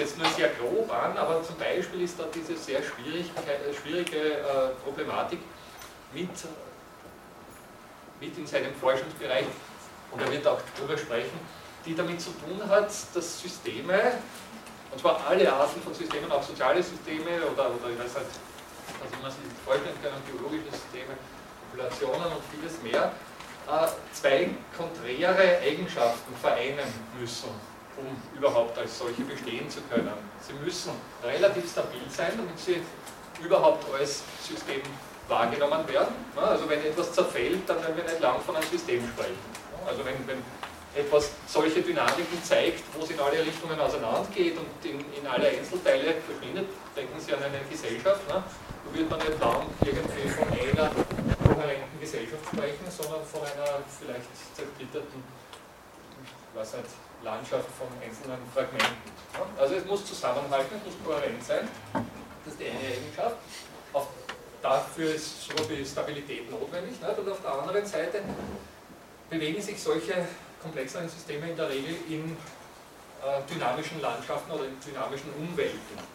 jetzt nur sehr grob an, aber zum Beispiel ist da diese sehr schwierige äh, Problematik mit, mit in seinem Forschungsbereich, und er wird auch darüber sprechen, die damit zu tun hat, dass Systeme, und zwar alle Arten von Systemen, auch soziale Systeme oder, oder ich weiß halt, also man sich vorstellen kann, biologische Systeme, Populationen und vieles mehr, äh, zwei konträre Eigenschaften vereinen müssen, um überhaupt als solche bestehen zu können. Sie müssen relativ stabil sein, damit sie überhaupt als System wahrgenommen werden. Also wenn etwas zerfällt, dann werden wir nicht lang von einem System sprechen. Also wenn, wenn etwas solche Dynamiken zeigt, wo es in alle Richtungen auseinandergeht und in, in alle Einzelteile verschwindet, denken Sie an eine Gesellschaft, ne? da wird man nicht lang irgendwie von einer kohärenten Gesellschaft sprechen, sondern von einer vielleicht zersplitterten was nicht, Landschaft von einzelnen Fragmenten. Also es muss zusammenhalten, es muss kohärent sein, das ist die eine Eigenschaft. Auf, dafür ist so wie Stabilität notwendig. Und auf der anderen Seite bewegen sich solche komplexeren Systeme in der Regel in äh, dynamischen Landschaften oder in dynamischen Umwelten.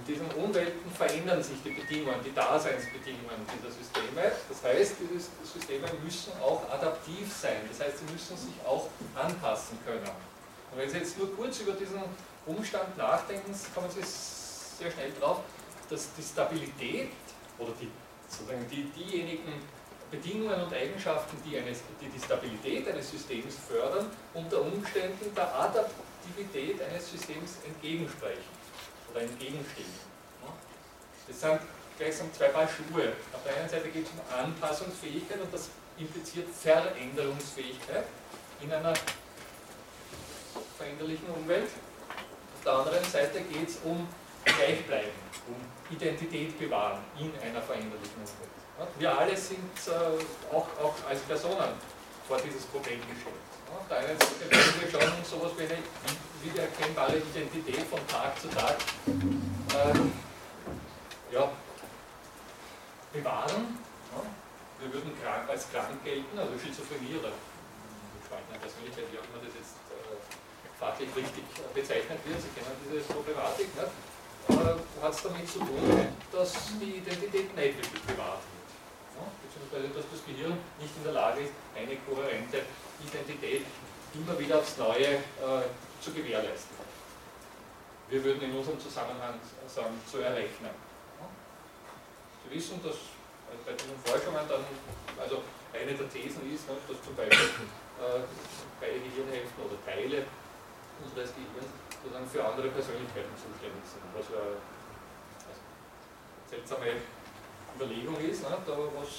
In diesen Umwelten verändern sich die Bedingungen, die Daseinsbedingungen dieser Systeme. Das heißt, diese Systeme müssen auch adaptiv sein. Das heißt, sie müssen sich auch anpassen können. Und wenn Sie jetzt nur kurz über diesen Umstand nachdenken, kommen Sie sehr schnell drauf, dass die Stabilität oder die, sozusagen die, diejenigen Bedingungen und Eigenschaften, die, eine, die die Stabilität eines Systems fördern, unter Umständen der Adaptivität eines Systems entgegensprechen oder entgegenstehen. Das sind gleichsam zwei Paar Schuhe. Auf der einen Seite geht es um Anpassungsfähigkeit und das impliziert Veränderungsfähigkeit in einer veränderlichen Umwelt. Auf der anderen Seite geht es um Gleichbleiben, um Identität bewahren in einer veränderlichen Umwelt. Wir alle sind äh, auch, auch als Personen vor dieses Problem gestellt. Auf der einen Seite wollen wir schon sowas wie eine wiedererkennbare Identität von Tag zu Tag äh, ja, bewahren. Wir würden krank als krank gelten, also Schizophrenie oder gespaltene Persönlichkeit, wie auch immer das jetzt äh, fachlich richtig bezeichnet wird. Sie kennen diese Problematik. Nicht? hat es damit zu tun, dass die Identität nicht wirklich bewahrt wird beziehungsweise dass das Gehirn nicht in der Lage ist, eine kohärente Identität immer wieder aufs Neue äh, zu gewährleisten. Wir würden in unserem Zusammenhang sagen, zu errechnen. Sie wissen, dass bei diesen Forschungen dann, also eine der Thesen ist, ne, dass zum Beispiel äh, beide Gehirnhälften oder Teile unseres Gehirns sozusagen für andere Persönlichkeiten zuständig sind, was ja also, seltsame Überlegung ist, ne, da was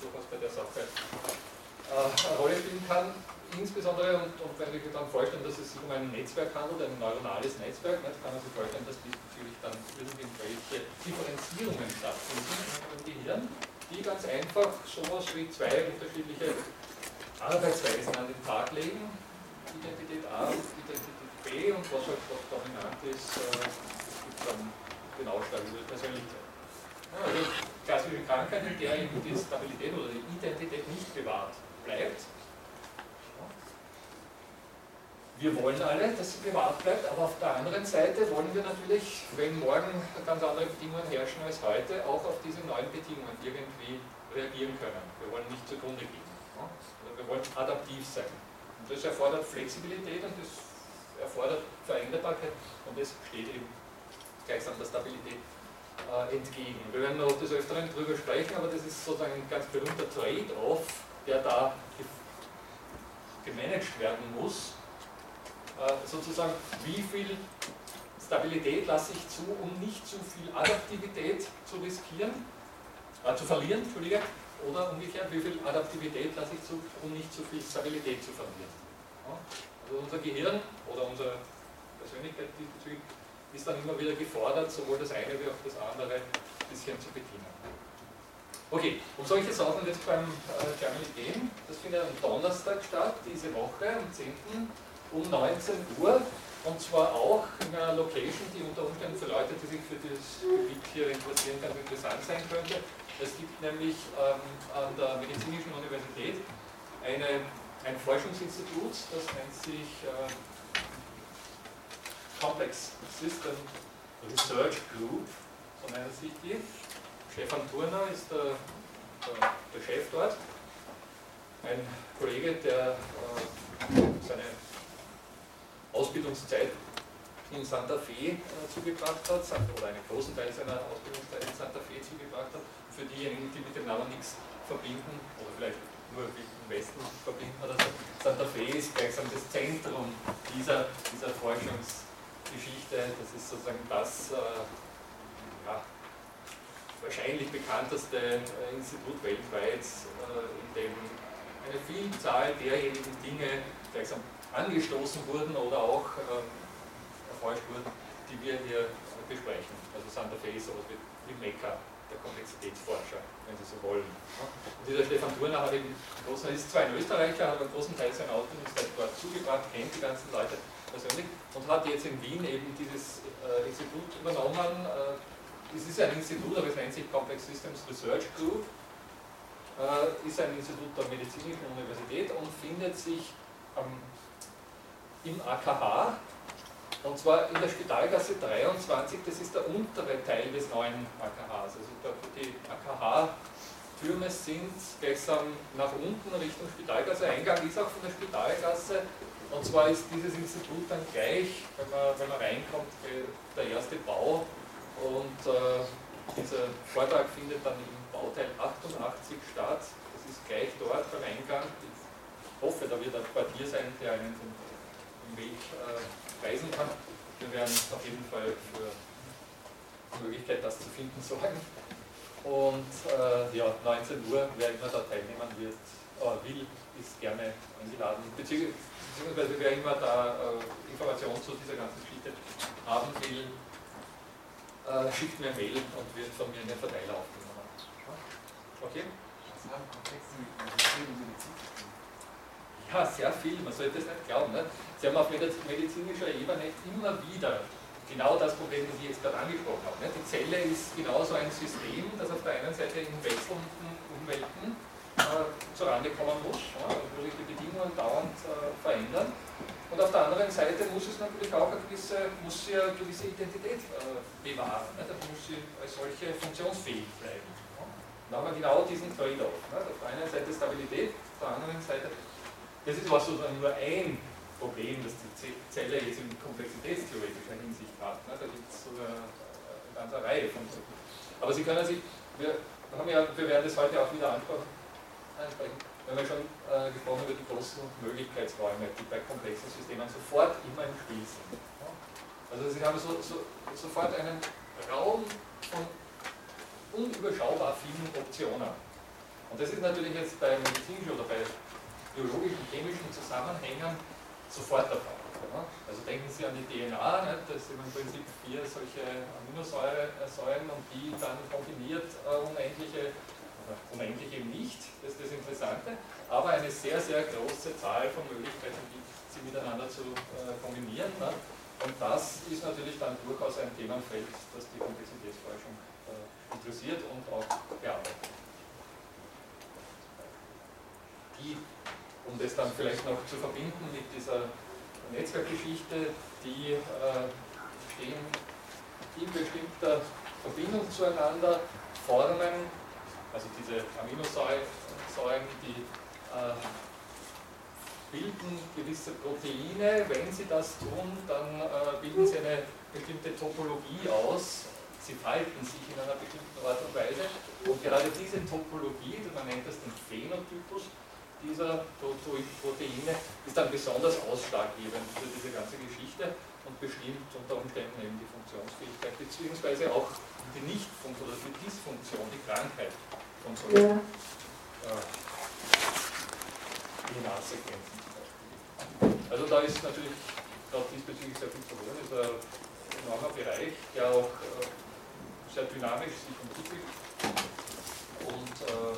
durchaus bei der Sache äh, eine Rolle spielen kann. Insbesondere, und, und wenn ich mir dann vorstellen, dass es sich um ein Netzwerk handelt, ein neuronales Netzwerk, nicht, kann man sich vorstellen, dass diesbezüglich dann irgendwelche Differenzierungen stattfinden im Gehirn, die ganz einfach sowas wie zwei unterschiedliche Arbeitsweisen an den Tag legen, Identität A und Identität B und was halt was dominant ist, äh, gibt dann den Ausschlag über die Persönlichkeit. Also klassische Krankheit, in der eben die Stabilität oder die Identität nicht bewahrt bleibt. Wir wollen alle, dass sie bewahrt bleibt, aber auf der anderen Seite wollen wir natürlich, wenn morgen ganz andere Bedingungen herrschen als heute, auch auf diese neuen Bedingungen irgendwie reagieren können. Wir wollen nicht zugrunde gehen. Wir wollen adaptiv sein. Und das erfordert Flexibilität und das erfordert Veränderbarkeit und das steht eben gleichsam der Stabilität äh, entgegen. Wir werden noch des Öfteren darüber sprechen, aber das ist sozusagen ein ganz berühmter Trade-off, der da gemanagt werden muss. Äh, sozusagen, wie viel Stabilität lasse ich zu, um nicht zu viel Adaptivität zu riskieren, äh, zu verlieren, Entschuldige, oder umgekehrt, wie viel Adaptivität lasse ich zu, um nicht zu viel Stabilität zu verlieren. Ja? Also unser Gehirn oder unsere Persönlichkeit diesbezüglich ist dann immer wieder gefordert, sowohl das eine wie auch das andere ein bisschen zu bedienen. Okay, um solche Sachen es beim äh, Germany gehen. Das findet am Donnerstag statt, diese Woche, am 10. um 19 Uhr. Und zwar auch in einer Location, die unter Umständen für Leute, die sich für das Gebiet hier interessieren, ganz interessant sein könnte. Es gibt nämlich ähm, an der Medizinischen Universität eine, ein Forschungsinstitut, das nennt sich äh, Complex System Research Group, so nennen sich die. Stefan Turner ist der, der, Chef dort. Ein Kollege, der äh, seine Ausbildungszeit in Santa Fe äh, zugebracht hat, oder einen großen Teil seiner Ausbildungszeit in Santa Fe zugebracht hat. Für diejenigen, die mit dem Namen nichts verbinden, oder vielleicht nur im Westen verbinden oder so, Santa Fe ist gleichsam das Zentrum dieser, dieser Forschungsgeschichte. Das ist sozusagen das äh, ja, wahrscheinlich bekannteste äh, Institut weltweit, äh, in dem eine Vielzahl derjenigen Dinge gleichsam angestoßen wurden oder auch ähm, erforscht wurden, die wir hier besprechen. Also Santa Fe ist sowas wie, Mekka der Komplexitätsforscher, wenn Sie so wollen. Und dieser Stefan Thurner hat eben, ist zwar ein Österreicher, hat einen großen Teil seiner Ausbildungszeit dort zugebracht, kennt die ganzen Leute persönlich und hat jetzt in Wien eben dieses äh, Institut übernommen. Äh, es ist ein Institut, aber es nennt sich Complex Systems Research Group, äh, ist ein Institut der Medizinischen Universität und findet sich ähm, im AKH, und zwar in der Spitalgasse 23, das ist der untere Teil des neuen AKHs. Also die AKH-Türme sind gleichsam nach unten Richtung Spitalgasse. Eingang ist auch von der Spitalgasse. Und zwar ist dieses Institut dann gleich, wenn man, wenn man reinkommt, der erste Bau. Und äh, dieser Vortrag findet dann im Bauteil 88 statt. Das ist gleich dort beim Eingang. Ich hoffe, da wird ein Quartier sein, der einen den Weg äh, weisen kann. Wir werden auf jeden Fall für die Möglichkeit, das zu finden, sorgen. Und äh, ja, 19 Uhr, wer immer da teilnehmen wird, äh, will, ist gerne eingeladen. Beziehungsweise wer immer da äh, Informationen zu dieser ganzen Geschichte haben will, äh, schickt mir eine Mail und wird von mir in den Verteiler aufgenommen. Okay? Was haben Komplexe mit Medizin ja, sehr viel, man sollte es nicht glauben. Ne? Sie haben auf medizinischer Ebene immer wieder genau das Problem, das ich jetzt gerade angesprochen habe. Ne? Die Zelle ist genauso ein System, das auf der einen Seite in wechselnden Umwelten zurande kommen muss, ja? wo sich die Bedingungen dauernd äh, verändern. Und auf der anderen Seite muss es natürlich auch eine gewisse, muss sie eine gewisse Identität äh, bewahren. Ne? Da muss sie als solche funktionsfähig bleiben. Ja? Da haben wir genau diesen Trade-off. Ne? Auf der einen Seite Stabilität, auf der anderen Seite das ist was sozusagen nur ein Problem, das die Zelle jetzt in komplexitätstheoretischer Hinsicht hat. Ne? Da gibt es sogar eine ganze Reihe von. Aber Sie können sich, wir, haben ja, wir werden das heute auch wieder ansprechen, wir haben ja schon äh, gesprochen über die großen Möglichkeitsräume, die bei komplexen Systemen sofort immer im Spiel sind. Also Sie haben so, so, sofort einen Raum von unüberschaubar vielen Optionen. Und das ist natürlich jetzt bei medizinischen oder bei biologischen, chemischen Zusammenhängen sofort der Fall. Ja? Also denken Sie an die DNA, nicht? das sind im Prinzip vier solche Aminosäuren und die dann kombiniert äh, unendliche, unendlich eben nicht, das ist das Interessante, aber eine sehr, sehr große Zahl von Möglichkeiten gibt, sie miteinander zu äh, kombinieren. Ne? Und das ist natürlich dann durchaus ein Themenfeld, das die Komplexitätsforschung äh, interessiert und auch bearbeitet. Die um das dann vielleicht noch zu verbinden mit dieser Netzwerkgeschichte, die äh, stehen in bestimmter Verbindung zueinander, formen, also diese Aminosäuren, die äh, bilden gewisse Proteine. Wenn sie das tun, dann äh, bilden sie eine bestimmte Topologie aus. Sie falten sich in einer bestimmten Art und Weise. Und gerade diese Topologie, man nennt das den Phänotypus, dieser Proteine ist dann besonders ausschlaggebend für diese ganze Geschichte und bestimmt unter Umständen eben die Funktionsfähigkeit beziehungsweise auch die Nichtfunktion oder die Dysfunktion, die Krankheit von solchen ja. äh. Also da ist natürlich gerade diesbezüglich sehr viel zu holen. Das ist ein enormer Bereich, der auch äh, sehr dynamisch sich entwickelt und äh,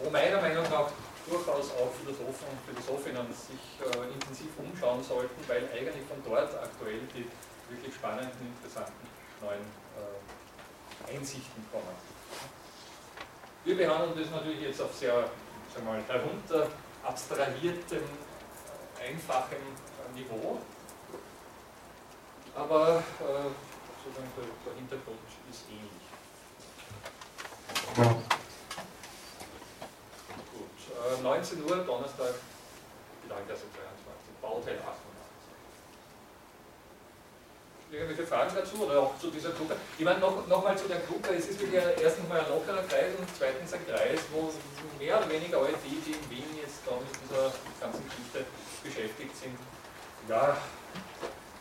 wo meiner Meinung nach durchaus auch Philosophen und Philosophinnen sich äh, intensiv umschauen sollten, weil eigentlich von dort aktuell die wirklich spannenden, interessanten neuen Einsichten kommen. Wir behandeln das natürlich jetzt auf sehr sagen wir mal, herunter abstrahiertem, einfachem Niveau. aber äh, sozusagen der, der Hintergrund ist ähnlich. Gut, äh, 19 Uhr, Donnerstag, Gedankengasse 23, Bauteil 88. Irgendwelche Fragen dazu oder auch zu dieser Gruppe? Ich meine, nochmal noch zu der Gruppe, es ist wirklich erstens mal ein lockerer Kreis und zweitens ein Kreis, wo mehr oder weniger alle die, die in Wien jetzt da mit dieser ganzen Geschichte beschäftigt sind, ja,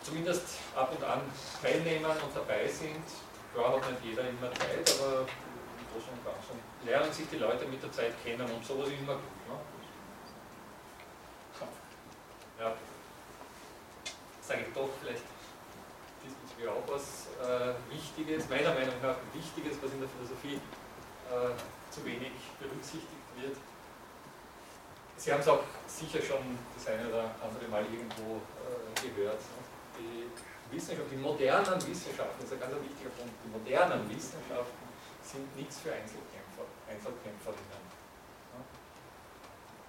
zumindest ab und an teilnehmen und dabei sind. Klar hat nicht jeder immer Zeit, aber im Großen und Ganzen lernen sich die Leute mit der Zeit kennen und sowas ist immer gut. Ne? Ja, sage ich doch vielleicht was äh, Wichtiges, meiner Meinung nach Wichtiges, was in der Philosophie äh, zu wenig berücksichtigt wird. Sie haben es auch sicher schon das eine oder andere Mal irgendwo äh, gehört. Ne? Die Wissenschaft, die modernen Wissenschaften, das ist ein ganz wichtiger Punkt, die modernen Wissenschaften sind nichts für Einzelkämpfer, Einzelkämpferinnen.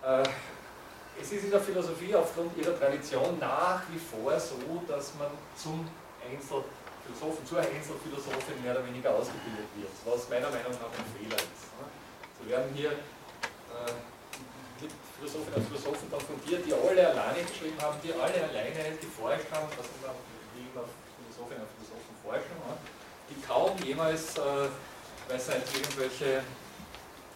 Ja? Äh, es ist in der Philosophie aufgrund ihrer Tradition nach wie vor so, dass man zum Einzelphilosophen, zur Einzelphilosophin mehr oder weniger ausgebildet wird, was meiner Meinung nach ein Fehler ist. So werden hier äh, Philosophinnen und Philosophen konfrontiert, die alle alleine geschrieben haben, die alle alleine geforscht haben, was immer, wie immer Philosophinnen und Philosophen forschen, die kaum jemals, äh, weil es halt irgendwelche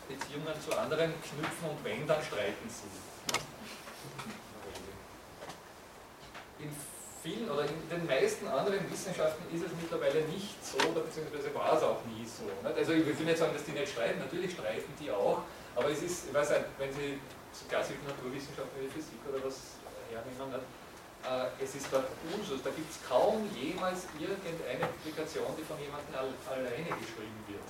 Beziehungen zu anderen knüpfen und wenn, dann streiten sie. In vielen oder in den meisten anderen Wissenschaften ist es mittlerweile nicht so, oder beziehungsweise war es auch nie so. Nicht? Also ich will nicht sagen, dass die nicht streiten, natürlich streiten die auch, aber es ist, ich weiß nicht, wenn Sie klassische Naturwissenschaften wie Physik oder was hernehmen, nicht? Äh, es ist dort Usus, da gibt es kaum jemals irgendeine Publikation, die von jemandem alleine geschrieben wird.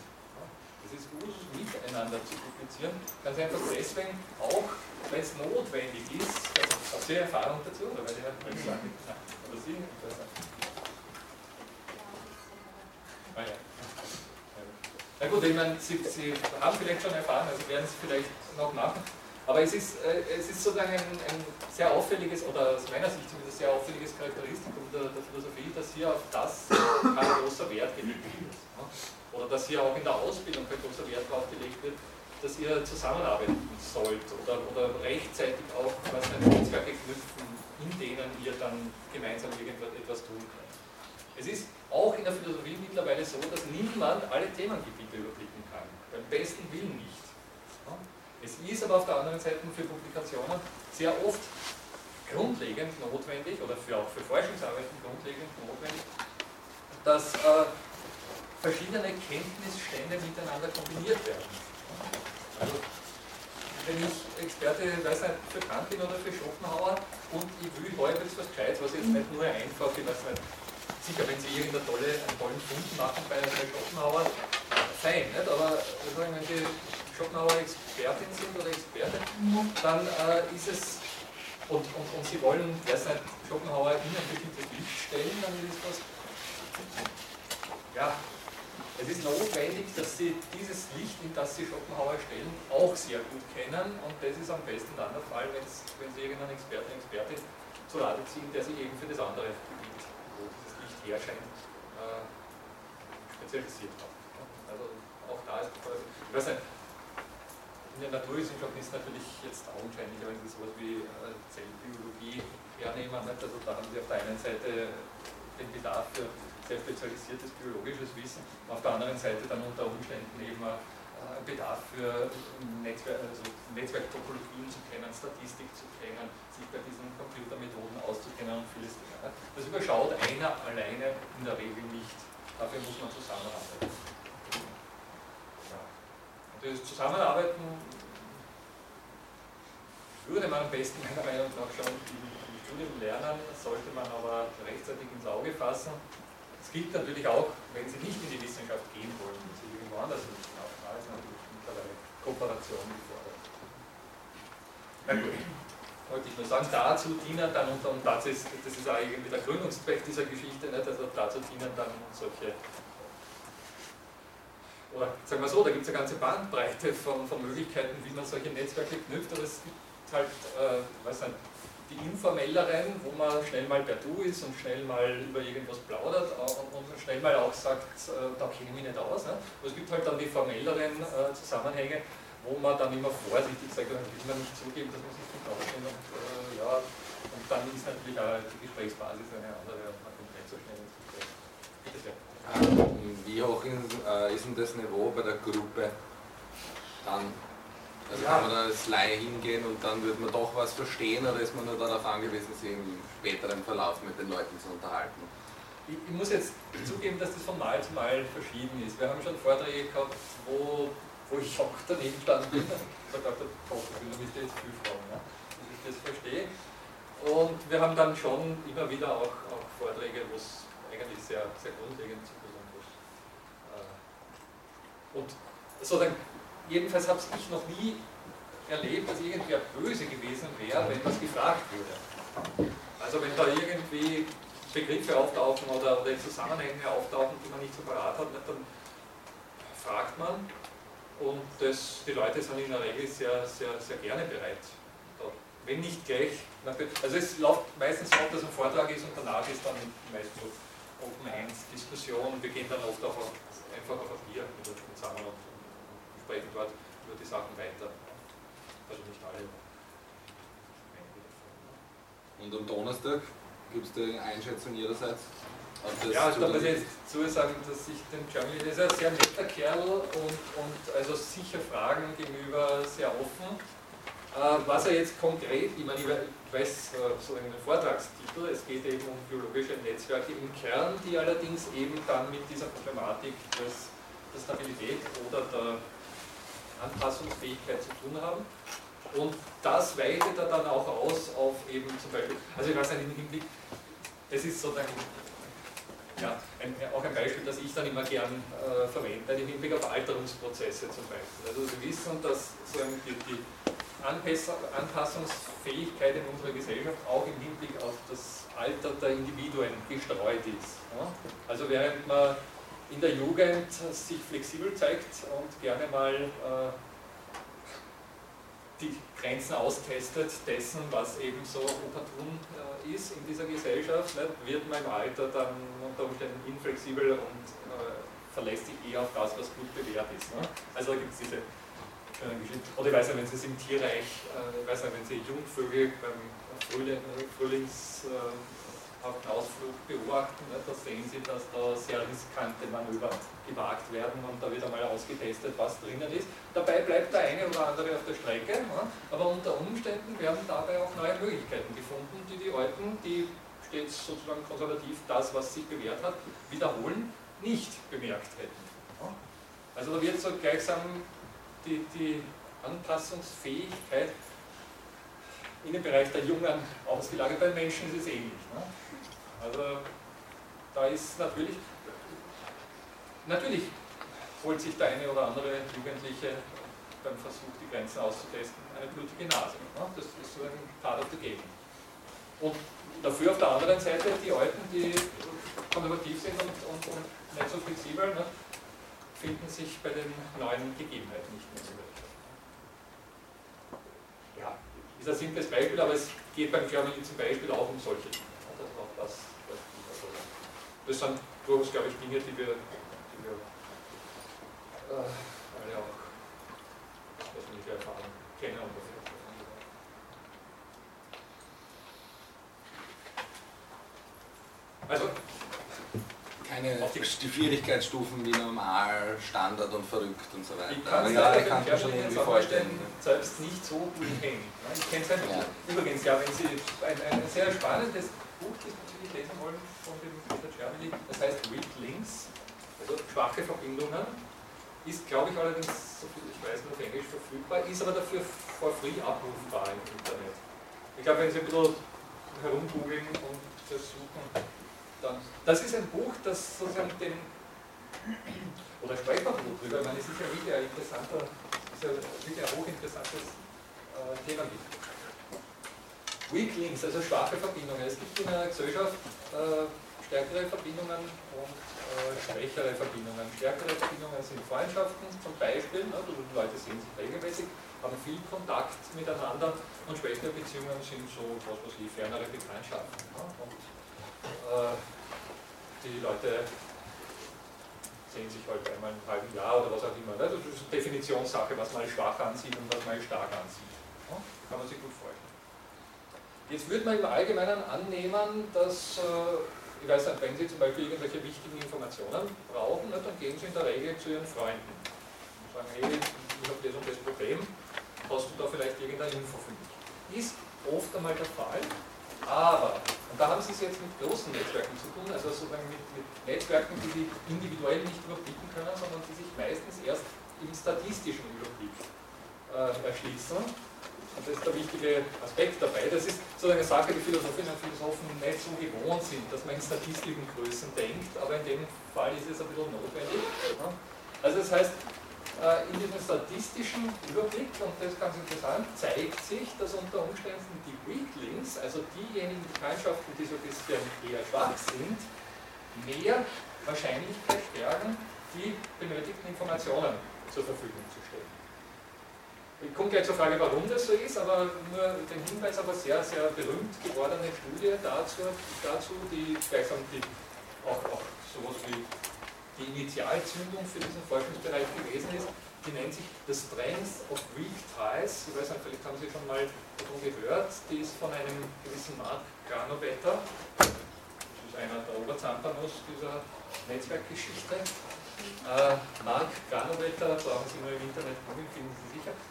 Es ist Usus, miteinander zu publizieren, ganz einfach deswegen, auch wenn es notwendig ist, also aus der Erfahrung dazu, oder weil die Herr sagen, oder Sie, ah, ja. Na gut, ich meine, Sie, Sie haben vielleicht schon erfahren, also werden es vielleicht noch machen. Aber es ist, äh, es ist sozusagen ein, ein, sehr auffälliges, oder aus meiner Sicht zumindest sehr auffälliges Charakteristikum der, der Philosophie, dass hier auf das kein großer Wert gelegt wird. Oder dass hier auch in der Ausbildung kein großer Wert darauf gelegt wird, dass ihr zusammenarbeiten sollt oder, oder rechtzeitig auch was Netzwerke knüpfen, in denen ihr dann gemeinsam irgendetwas tun könnt. Es ist auch in der Philosophie mittlerweile so, dass niemand alle Themengebiete überblicken kann. Beim besten Willen nicht. Es ist aber auf der anderen Seite für Publikationen sehr oft grundlegend notwendig oder für, auch für Forschungsarbeiten grundlegend notwendig, dass äh, verschiedene Kenntnisstände miteinander kombiniert werden. Also, wenn ich Experte weiß nicht, für Kant bin oder für Schopenhauer und ich will halbwegs was Gescheites, was jetzt nicht nur einfach, ich weiß nicht, sicher, wenn Sie irgendeinen tolle, einen tollen Fund machen bei, bei Schopenhauer, fein, nicht? aber wenn Sie Schopenhauer Expertin sind oder Experte, dann äh, ist es, und, und, und Sie wollen derzeit Schopenhauer in ein bestimmtes Licht stellen, dann ist das, ja, es ist notwendig, dass Sie dieses Licht, in das Sie Schopenhauer stellen, auch sehr gut kennen und das ist am besten dann der Fall, wenn Sie irgendeinen Experten, Expertin zu Rate ziehen, der sich eben für das andere Gebiet herscheint, äh, spezialisiert hat. Also auch da ist ich weiß nicht, in der Naturwissenschaft ist natürlich jetzt augenscheinlich, wenn Sie sowas wie äh, Zellbiologie hernehmen, nicht? also da haben Sie auf der einen Seite den Bedarf für sehr spezialisiertes biologisches Wissen, auf der anderen Seite dann unter Umständen eben äh, Bedarf für Netzwerk, also Netzwerktopologien zu kennen, Statistik zu kennen, sich bei diesen Computermethoden auszukennen und vieles mehr. Das überschaut einer alleine in der Regel nicht. Dafür muss man zusammenarbeiten. Ja. Und das Zusammenarbeiten würde man am besten meiner Meinung nach schon im Studium lernen, sollte man aber rechtzeitig ins Auge fassen. Es gilt natürlich auch, wenn Sie nicht in die Wissenschaft gehen wollen, wenn Sie irgendwo anders sind. Auch da ist natürlich mittlerweile Kooperation gefordert. Na gut wollte ich nur sagen, dazu dienen dann, und, und das, ist, das ist auch irgendwie der Gründungszweck dieser Geschichte, nicht? also dazu dienen dann solche, oder sagen wir so, da gibt es eine ganze Bandbreite von, von Möglichkeiten, wie man solche Netzwerke knüpft, aber es gibt halt, äh, weiß nicht, die informelleren, wo man schnell mal per Du ist und schnell mal über irgendwas plaudert und schnell mal auch sagt, äh, da kenne ich mich nicht aus. Ne? Aber es gibt halt dann die formelleren äh, Zusammenhänge, wo man dann immer vorsichtig sagt, dann will man nicht zugeben, dass man sich nicht auskennt. Und, äh, ja, und dann ist natürlich auch die Gesprächsbasis eine andere und man kommt nicht so schnell ins Gespräch. Bitte sehr. Ähm, wie hoch ist denn das Niveau bei der Gruppe dann also ja. kann man da als Laie hingehen und dann wird man doch was verstehen oder ist man nur darauf angewiesen, sich im späteren Verlauf mit den Leuten zu unterhalten? Ich, ich muss jetzt zugeben, dass das von Mal zu Mal verschieden ist. Wir haben schon Vorträge gehabt, wo, wo ich auch daneben stand bin und gesagt habe, oh, ich will damit jetzt viel fragen, ja, dass ich das verstehe. Und wir haben dann schon immer wieder auch, auch Vorträge, wo es eigentlich sehr, sehr grundlegend zu besonders. Äh, und sozusagen jedenfalls habe ich noch nie erlebt, dass irgendwer böse gewesen wäre, wenn das gefragt wurde. Also wenn da irgendwie Begriffe auftauchen oder, oder Zusammenhänge auftauchen, die man nicht so parat hat, dann fragt man und das, die Leute sind in der Regel sehr, sehr, sehr gerne bereit. Wenn nicht gleich, also es läuft meistens so, dass ein Vortrag ist und danach ist dann meist so Open End Diskussion, wir gehen dann oft auch einfach auf ein Bier zusammen und sprechen dort über die Sachen weiter. Also nicht alle. Und am Donnerstag gibt es die Einschätzung ihrerseits? Ja, da muss ich jetzt zu sagen, dass ich den Jeremy, der ist ein sehr netter Kerl und, und also sicher Fragen gegenüber sehr offen. Äh, was er jetzt konkret, ich meine, ich weiß äh, so einen Vortragstitel, es geht eben um biologische Netzwerke im Kern, die allerdings eben dann mit dieser Problematik des, der Stabilität oder der Anpassungsfähigkeit zu tun haben. Und das weitet er dann auch aus auf eben zum Beispiel, also ich weiß nicht, im Hinblick, das ist sozusagen ja, ein, auch ein Beispiel, das ich dann immer gern äh, verwende, im Hinblick auf Alterungsprozesse zum Beispiel. Also Sie wissen, dass die, die Anpassungsfähigkeit in unserer Gesellschaft auch im Hinblick auf das Alter der Individuen gestreut ist. Ja? Also während man in der Jugend sich flexibel zeigt und gerne mal äh, die Grenzen austestet dessen, was eben so opportun äh, ist in dieser Gesellschaft, ne, wird man im Alter dann unter Umständen inflexibel und äh, verlässt sich eher auf das, was gut bewährt ist. Ne? Also da gibt es diese Geschichten. Oder ich weiß nicht, wenn Sie es im Tierreich, äh, ich weiß nicht, wenn Sie Jungvögel beim Frühling, Frühlings äh, auf den Ausflug beobachten, ne, da sehen Sie, dass da sehr riskante Manöver gewagt werden und da wird einmal ausgetestet, was drinnen ist. Dabei bleibt der eine oder andere auf der Strecke, ne, aber unter Umständen werden dabei auch neue Möglichkeiten gefunden, die die Alten, die stets sozusagen konservativ das, was sich bewährt hat, wiederholen, nicht bemerkt hätten. Ne. Also da wird so gleichsam die, die Anpassungsfähigkeit in den Bereich der Jungen ausgelagert. Bei Menschen ist es ähnlich. Ne? Also da ist natürlich, natürlich holt sich der eine oder andere Jugendliche beim Versuch, die Grenzen auszutesten, eine blutige Nase. Ne? Das ist so ein Part of the game. Und dafür auf der anderen Seite die Alten, die konservativ sind und, und, und nicht so flexibel, ne? finden sich bei den neuen Gegebenheiten nicht mehr zurecht. Ja, ist ein simples Beispiel, aber es geht beim Germany zum Beispiel auch um solche Dinge. Das, auch das, sind durchaus, glaube ich, Dinge, die wir, die wir äh, alle auch aus persönlicher Erfahrung kennen und Also, keine die, die Schwierigkeitsstufen wie normal, Standard und verrückt und so weiter. Ich kann, ja, ich kann mir schon irgendwie vorstellen. Selbst nicht so gut kennen. Ich kenne es ja. Übrigens, ja, wenn Sie ein, ein sehr spannendes Buch diesbezüglich lesen wollen von dem Peter Germany, das heißt Weak Links, also schwache Verbindungen, ist, glaube ich, allerdings, so viel ich weiß, nur auf Englisch verfügbar, ist aber dafür for free abrufbar im Internet. Ich glaube, wenn Sie ein bisschen herumgoogeln und versuchen, dann, das ist ein Buch, das sozusagen den, oder sprechen wir drüber, meine, es ist ja wirklich ein interessanter, ist ja wirklich ein hochinteressantes äh, Thema mit. Weak Links, also schwache Verbindungen. Es gibt in einer Gesellschaft äh, stärkere Verbindungen und äh, schwächere Verbindungen. Stärkere Verbindungen sind Freundschaften zum Beispiel, ne, die Leute sehen sich regelmäßig, haben viel Kontakt miteinander und schwächere Beziehungen sind so, was weiß ich, fernere Bekanntschaften. Ja? Und äh, die Leute sehen sich halt einmal im halben Jahr oder was auch immer. Ne? Das ist eine Definitionssache, was man als schwach ansieht und was man als stark ansieht. Ja? Kann man sich gut vorstellen. Jetzt würde man im Allgemeinen annehmen, dass, äh, ich weiß nicht, wenn Sie zum Beispiel irgendwelche wichtigen Informationen brauchen, dann gehen Sie in der Regel zu Ihren Freunden und sagen, hey, ich habe das und das Problem, hast du da vielleicht irgendeine Info für mich? Ist oft einmal der Fall, aber, und da haben Sie es jetzt mit großen Netzwerken zu tun, also sozusagen mit, mit Netzwerken, die Sie individuell nicht überblicken können, sondern die sich meistens erst im statistischen Überblick äh, erschließen. Und das ist der wichtige Aspekt dabei. Das ist sozusagen eine Sache, die Philosophinnen und Philosophen nicht so gewohnt sind, dass man in statistischen Größen denkt, aber in dem Fall ist es ein bisschen notwendig. Also das heißt, äh, in diesem statistischen Überblick, und das ist ganz interessant, zeigt sich, dass unter Umständen die Weaklings, also diejenigen Bekanntschaften, die so ein bisschen eher schwach sind, mehr Wahrscheinlichkeit stärken, die benötigten Informationen zur Verfügung. Ich komme gleich zur Frage, warum das so ist, aber nur den Hinweis auf eine sehr, sehr berühmt gewordene Studie dazu, dazu die gleichsam die, auch, auch sowas wie die Initialzündung für diesen Forschungsbereich gewesen ist. Die nennt sich The Strength of Weak Ties. Ich weiß nicht, vielleicht haben Sie schon mal davon gehört. Die ist von einem gewissen Mark Granovetter. Das ist einer der Oberzampanos dieser Netzwerkgeschichte. Äh, Mark Granovetter, brauchen Sie nur im Internet googeln, finden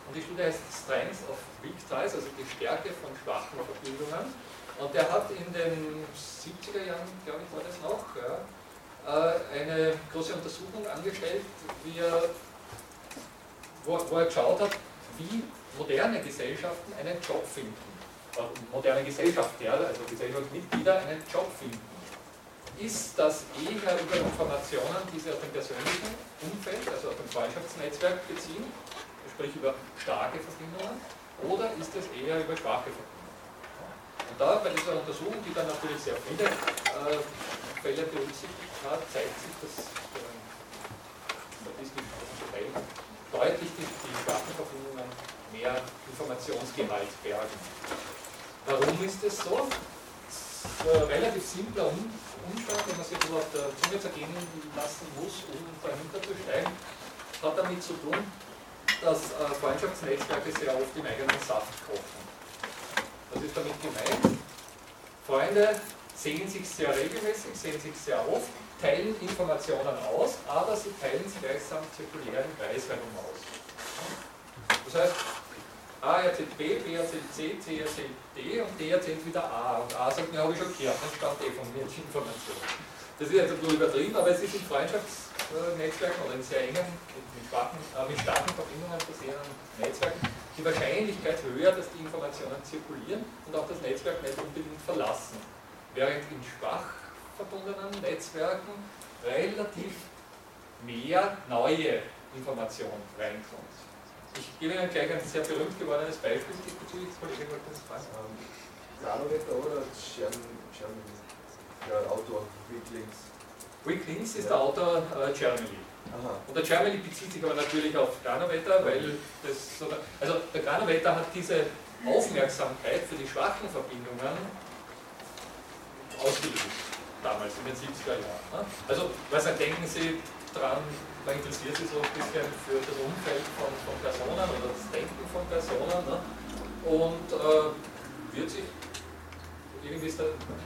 Und die Studie heißt Strength of Weak Ties, also die Stärke von schwachen Verbindungen. Und der hat in den 70er Jahren, glaube ich, war das noch, ja, äh, eine große Untersuchung angestellt, er, wo, wo er geschaut hat, wie moderne Gesellschaften einen Job finden. Moderne Gesellschafter, also Gesellschaftsmitglieder, einen Job finden. Ist das eher über Informationen, die sie aus dem persönlichen Umfeld, also aus dem Freundschaftsnetzwerk beziehen, sprich über starke Verbindungen, oder ist es eher über schwache Verbindungen? Und da bei dieser Untersuchung, die dann natürlich sehr viele äh, Fälle berücksichtigt hat, zeigt sich, dass ähm, statistisch Teil deutlich die, die Datenverbindungen mehr Informationsgehalt bergen. Warum ist das so? Relativ simpler Umstand, wenn man sich das auf der Zunge zergehen lassen muss, um dahinter zu steigen, hat damit zu tun, dass äh, Freundschaftsnetzwerke sehr oft im eigenen Saft kochen. Was ist damit gemeint? Freunde sehen sich sehr regelmäßig, sehen sich sehr oft, teilen Informationen aus, aber sie teilen sie gleichsam zirkulär Kreis herum aus. Das heißt, A erzählt B, B erzählt C, C erzählt D und D erzählt wieder A. Und A sagt, ja, habe ich schon gehört, dann stammt eh von mir die Information. Das ist jetzt bisschen übertrieben, aber es ist in Freundschaftsnetzwerken oder in sehr engen, mit, schwachen, äh, mit starken Verbindungen versehenen Netzwerken die Wahrscheinlichkeit höher, dass die Informationen zirkulieren und auch das Netzwerk nicht unbedingt verlassen. Während in schwach verbundenen Netzwerken relativ mehr neue Informationen reinkommt. Ich gebe Ihnen gleich ein sehr berühmt gewordenes Beispiel diesbezüglich. Kollege, wollte das fragen? Ähm, Granovetter Wicklinks. Wicklinks ist der Autor äh, Chernobyl. Und der Chernobyl bezieht sich aber natürlich auf Granovetter, weil das, also der Granovetter hat diese Aufmerksamkeit für die schwachen Verbindungen ausgelöst damals in den 70er Jahren. Ne? Also, was denken Sie dran, man interessiert sich so ein bisschen für das Umfeld von, von Personen oder das Denken von Personen ne? und äh, wird sich irgendwie,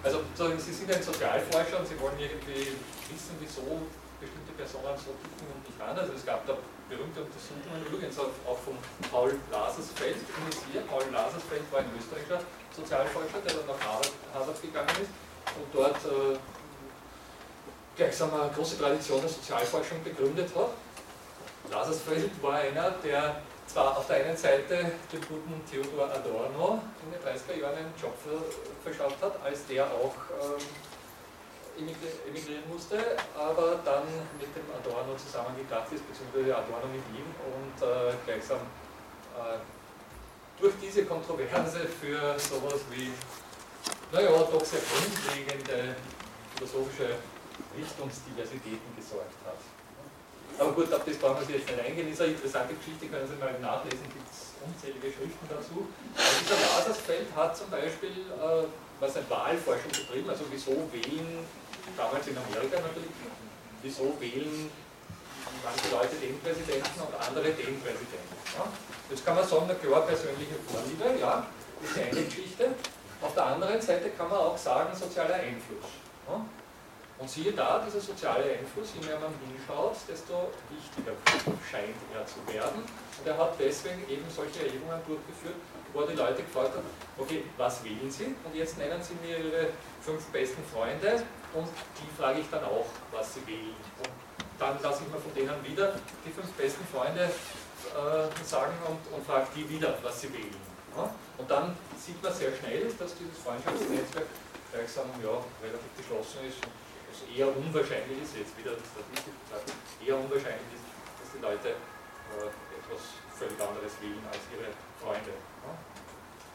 also Sie sind ein Sozialforscher und Sie wollen irgendwie wissen, wieso bestimmte Personen so ticken und nicht anders. Also es gab da berühmte Untersuchungen, übrigens auch von Paul Lasersfeld initiiert. Paul Lasersfeld war ein österreichischer Sozialforscher, der dann nach Harvard gegangen ist und dort äh, gleichsam eine große Tradition der Sozialforschung begründet hat. Lasersfeld war einer, der zwar auf der einen Seite dem guten Theodor Adorno in den 30er Jahren einen Job verschafft hat, als der auch ähm, emigrieren musste, aber dann mit dem Adorno zusammengekracht ist, beziehungsweise Adorno mit ihm und äh, gleichsam äh, durch diese Kontroverse für sowas wie naja, doch sehr grundlegende philosophische Richtungsdiversitäten gesorgt hat. Aber gut, auf das brauchen wir sich jetzt nicht eingehen. Ist eine interessante Geschichte, können Sie mal nachlesen, gibt es unzählige Schriften dazu. Aber dieser Lasersfeld hat zum Beispiel äh, was ein Wahlforschung betrieben, also wieso wählen, damals in Amerika natürlich, wieso wählen manche Leute den Präsidenten und andere den Präsidenten. Ja? Jetzt kann man sagen, eine klar persönliche Vorliebe, ja, ist eine Geschichte. Auf der anderen Seite kann man auch sagen, sozialer Einfluss. Ja? Und siehe da, dieser soziale Einfluss, je mehr man hinschaut, desto wichtiger scheint er zu werden. Und er hat deswegen eben solche Erhebungen durchgeführt, wo die Leute gefragt haben, okay, was wählen Sie? Und jetzt nennen Sie mir Ihre fünf besten Freunde und die frage ich dann auch, was sie wählen. Und dann lasse ich mir von denen wieder die fünf besten Freunde äh, sagen und, und frage die wieder, was sie wählen. Ja? Und dann sieht man sehr schnell, dass dieses Freundschaftsnetzwerk gleichsam ja, relativ geschlossen ist es eher unwahrscheinlich ist, jetzt wieder Statistik gesagt, eher unwahrscheinlich ist, dass die Leute äh, etwas völlig anderes wählen als ihre Freunde. Ja?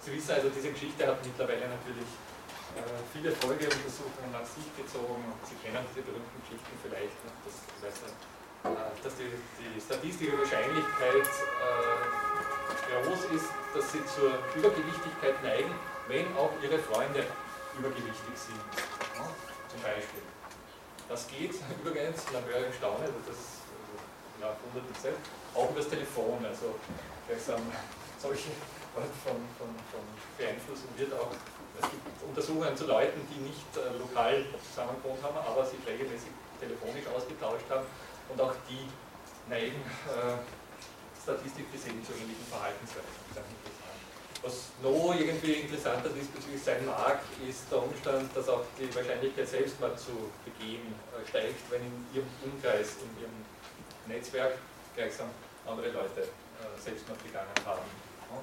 Sie wissen also, diese Geschichte hat mittlerweile natürlich viele Folgeuntersuchungen nach sich gezogen Sie kennen diese berühmten Geschichten vielleicht, dass, das heißt, äh, dass die, die, statistische Wahrscheinlichkeit äh, groß ist, dass Sie zur Übergewichtigkeit neigen, wenn auch Ihre Freunde übergewichtig sind. Ja? Zum Beispiel. Das geht übrigens, nach eurem Staunen, also das ja, wundert mich selbst, auch über das Telefon. Also gleichsam solche Art von, von, von Beeinflussung wird auch, es gibt Untersuchungen zu Leuten, die nicht äh, lokal zusammengewohnt haben, aber sich regelmäßig telefonisch ausgetauscht haben und auch die neigen äh, Statistik gesehen zu ähnlichen Verhaltensweisen. Was noch irgendwie interessanter diesbezüglich sein mag, ist der Umstand, dass auch die Wahrscheinlichkeit, Selbstmord zu begehen, äh, steigt, wenn in ihrem Umkreis, in ihrem Netzwerk gleichsam andere Leute äh, Selbstmord begangen haben.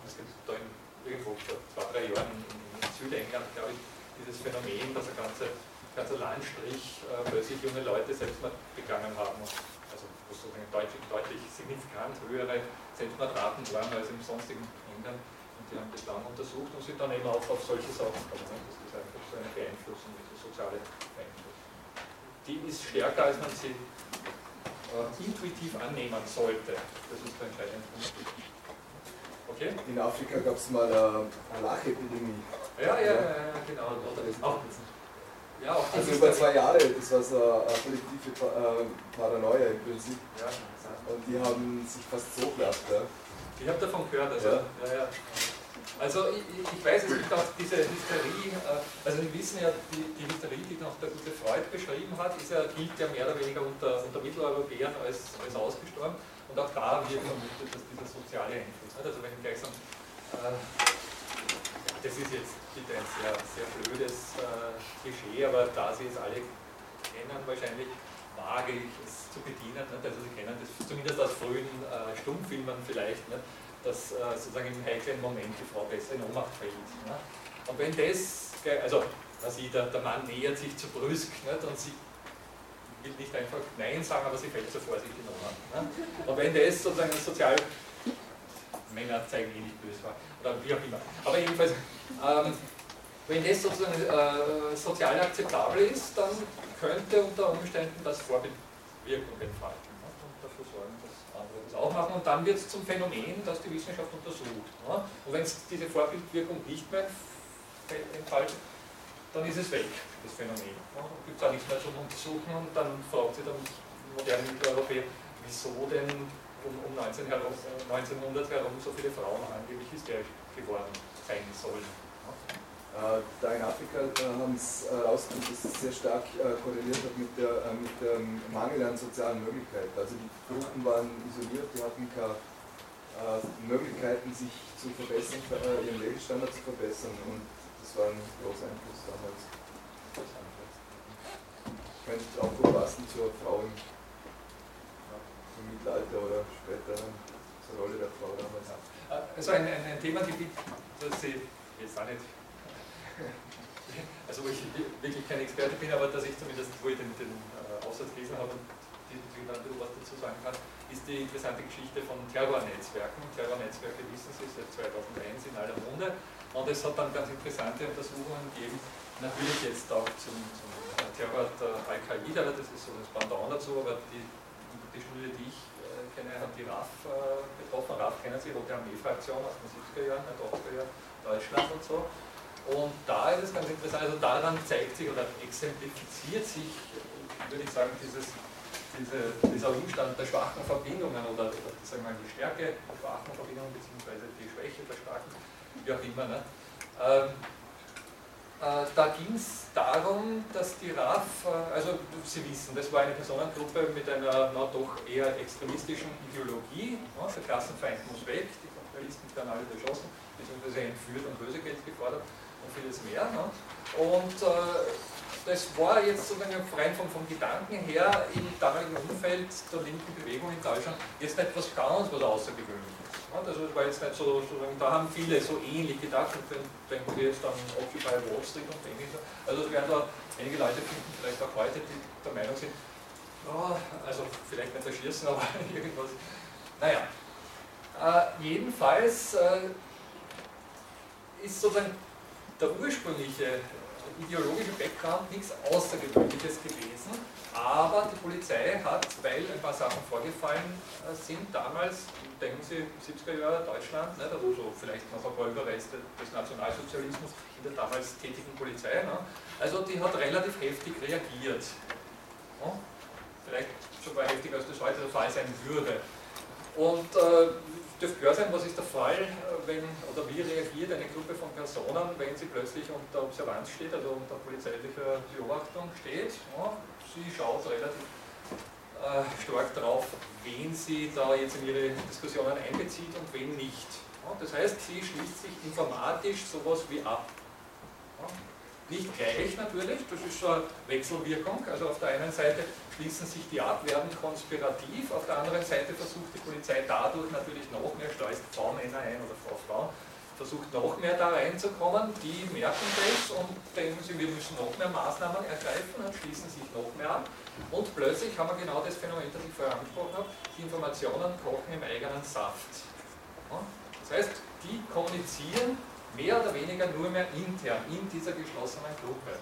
Es gibt da in, irgendwo vor zwei, drei Jahren in, Südengland, glaube ich, dieses Phänomen, dass ein ganzer, ganzer Landstrich äh, plötzlich junge Leute Selbstmord begangen haben. Also wo sozusagen deutlich, deutlich signifikant höhere Selbstmordraten waren als im sonstigen England. Die haben das lange untersucht und sind dann eben auch auf solche Sachen gekommen. Das ist einfach so eine Beeinflussung, diese soziale Beeinflussung. Die ist stärker, als man sie äh, intuitiv annehmen sollte. Das ist der entscheidende Punkt. Okay? In Afrika gab es mal eine, eine Lachepidemie. Ja, ja, ja, ja genau. Auch, ja, auch also über zwei Jahre, das war so eine kollektive äh, Paranoia im Prinzip. Ja. Und die haben sich fast so gedacht. Ja. Ich habe davon gehört, also, ja. Ja, also ich, ich, weiß, es gibt auch diese Hysterie, äh, also wir wissen ja, die, die Hysterie, die noch der gute Freud beschrieben hat, ist ja, gilt ja mehr oder weniger unter, unter Mitteleuropäern als, als ausgestorben. Und auch da wird vermutet, dass dieser soziale Einfluss, also wenn ich gleich sagen, äh, das ist jetzt ein sehr, sehr blödes äh, Klischee, aber da Sie es alle kennen, wahrscheinlich wage ich es zu bedienen. Nicht? Also Sie kennen das zumindest aus frühen äh, Stummfilmen vielleicht. Nicht? dass äh, sozusagen im heiklen Moment die Frau besser in Ohnmacht. Ne? Und wenn das, also sie, der, der Mann nähert sich zu brüsk nicht? und sie will nicht einfach Nein sagen, aber sie fällt so vorsichtig in Ohnmacht. Ne? Und wenn das sozusagen sozial, Männer zeigen eh nicht böse war, oder wie auch immer. Aber jedenfalls, ähm, wenn das sozusagen äh, sozial akzeptabel ist, dann könnte unter Umständen das Vorbildwirkung entfalten das auch machen und dann wird es zum Phänomen, das die Wissenschaft untersucht. Ne? Und wenn es diese Vorbildwirkung nicht mehr entfaltet, dann ist es weg, das Phänomen. Dann gibt es auch nichts mehr zum Untersuchen und dann fragt sich der moderne Mitteleuropäer, wieso denn um, um 19 herum, 1900 herum so viele Frauen angeblich hysterisch geworden sein sollen. Äh, da in Afrika äh, haben es herausgefunden, dass es sehr stark äh, korreliert hat mit, der, mit dem Mangel an sozialen Möglichkeiten. Also die Gruppen waren isoliert, die hatten keine Möglichkeiten, sich zu verbessern, ihren Lebensstandard zu verbessern und das war ein großer Einfluss damals. Könnte auch gut passen zur Frau im, im Mittelalter oder später, zur Rolle der Frau damals. Also ein, ein, ein Thema, das Sie jetzt auch nicht also wo ich wirklich kein Experte bin, aber dass ich zumindest, wo ich den, den äh, Aussatz gelesen habe und dann was dazu sagen kann, ist die interessante Geschichte von Terrornetzwerken. Terrornetzwerke wissen Sie seit 2001 in aller Munde und es hat dann ganz interessante Untersuchungen gegeben, natürlich jetzt auch zum, zum Terror der Al-Qaida, das ist so das Pendant dazu, aber die die Studie, die ich äh, kenne, hat die RAF äh, betroffen. RAF kennen Sie, Rote Armee-Fraktion aus den 70er Jahren, 80er Jahren, Deutschland und so. Und da ist es ganz interessant, also daran zeigt sich oder exemplifiziert sich, würde ich sagen, dieses, diese, dieser Umstand der schwachen Verbindungen oder, oder sagen wir mal, die Stärke der schwachen Verbindungen beziehungsweise die Schwäche der starken, wie auch immer. Ne? Ähm, äh, da ging es darum, dass die RAF, äh, also Sie wissen, das war eine Personengruppe mit einer na, doch eher extremistischen Ideologie. Ja, der Klassenfeind muss weg, die Kapitalisten werden alle erschossen, beziehungsweise entführt und Lösegeld gefordert und vieles mehr. Ne? Und äh, das war jetzt sozusagen rein vom, vom Gedanken her im damaligen Umfeld der linken Bewegung in Deutschland jetzt etwas ganz was Außergewöhnliches. Also das war jetzt nicht so, da haben viele so ähnlich gedacht und denken wir jetzt an Occupy Wall Street und ähnliches. Also es werden da einige Leute finden, vielleicht auch heute, die der Meinung sind, oh, also vielleicht nicht erschießen, aber irgendwas. Naja, äh, jedenfalls äh, ist sozusagen der ursprüngliche ideologische Background nichts Außergewöhnliches gewesen, aber die Polizei hat, weil ein paar Sachen vorgefallen äh, sind, damals denken Sie, 70er Jahre Deutschland, nicht? also so vielleicht noch ein paar Überreste des Nationalsozialismus in der damals tätigen Polizei. Ne? Also die hat relativ heftig reagiert. Ja? Vielleicht sogar heftiger als das heute der Fall sein würde. Und äh, dürfte klar sein, was ist der Fall, wenn oder wie reagiert eine Gruppe von Personen, wenn sie plötzlich unter Observanz steht, also unter polizeilicher Beobachtung steht. Ja? Sie schaut relativ äh, stark darauf, wen sie da jetzt in ihre Diskussionen einbezieht und wen nicht. das heißt, sie schließt sich informatisch sowas wie ab. Nicht gleich natürlich, das ist so eine Wechselwirkung. Also auf der einen Seite schließen sich die ab, werden konspirativ, auf der anderen Seite versucht die Polizei dadurch natürlich noch mehr, schleust Frau Männer ein oder Frau Frau, versucht noch mehr da reinzukommen, die merken das und denken sie, wir müssen noch mehr Maßnahmen ergreifen und schließen sich noch mehr ab. Und plötzlich haben wir genau das Phänomen, das ich vorher angesprochen habe, die Informationen kochen im eigenen Saft. Das heißt, die kommunizieren mehr oder weniger nur mehr intern in dieser geschlossenen Gruppe.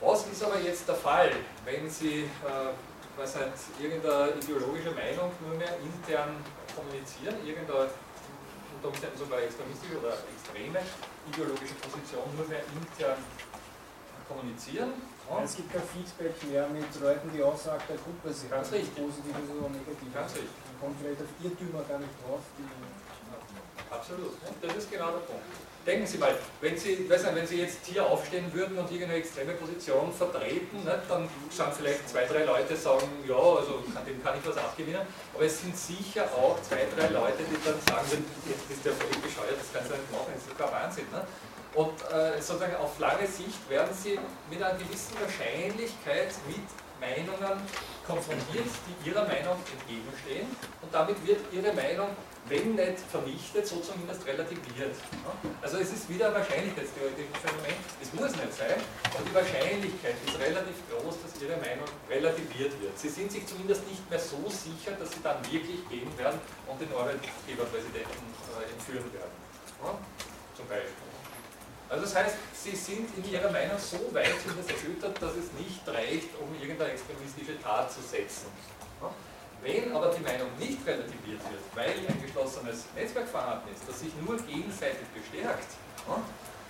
Was ist aber jetzt der Fall, wenn Sie äh, was halt, irgendeine ideologische Meinung nur mehr intern kommunizieren, irgendeine unter Umständen sogar extremistische oder extreme ideologische Position nur mehr intern kommunizieren. Ja. Es gibt kein Feedback mehr mit Leuten, die außerhalb der Gruppe sind. Ganz richtig. Positives oder negatives. Ganz richtig. Man kommt vielleicht auf Irrtümer gar nicht drauf. Absolut. Das ist genau der Punkt. Denken Sie mal, wenn Sie, nicht, wenn Sie jetzt hier aufstehen würden und irgendeine extreme Position vertreten, nicht, dann sagen vielleicht zwei, drei Leute sagen, ja, also kann, dem kann ich was abgewinnen, aber es sind sicher auch zwei, drei Leute, die dann sagen würden, jetzt ist der völlig bescheuert, das kannst du nicht machen, das ist kein Wahnsinn. Nicht? Und äh, sozusagen auf lange Sicht werden sie mit einer gewissen Wahrscheinlichkeit mit Meinungen konfrontiert, die ihrer Meinung entgegenstehen. Und damit wird ihre Meinung, wenn nicht vernichtet, so zumindest relativiert. Also es ist wieder ein wahrscheinlichkeitstheoretisches Phänomen. Es muss nicht sein, aber die Wahrscheinlichkeit ist relativ groß, dass ihre Meinung relativiert wird. Sie sind sich zumindest nicht mehr so sicher, dass sie dann wirklich gehen werden und den Arbeitgeberpräsidenten äh, entführen werden. Zum Beispiel. Also das heißt, sie sind in ihrer Meinung so weit zumindest erschüttert, dass es nicht reicht, um irgendeine extremistische Tat zu setzen. Wenn aber die Meinung nicht relativiert wird, weil ein geschlossenes Netzwerk vorhanden ist, das sich nur gegenseitig bestärkt,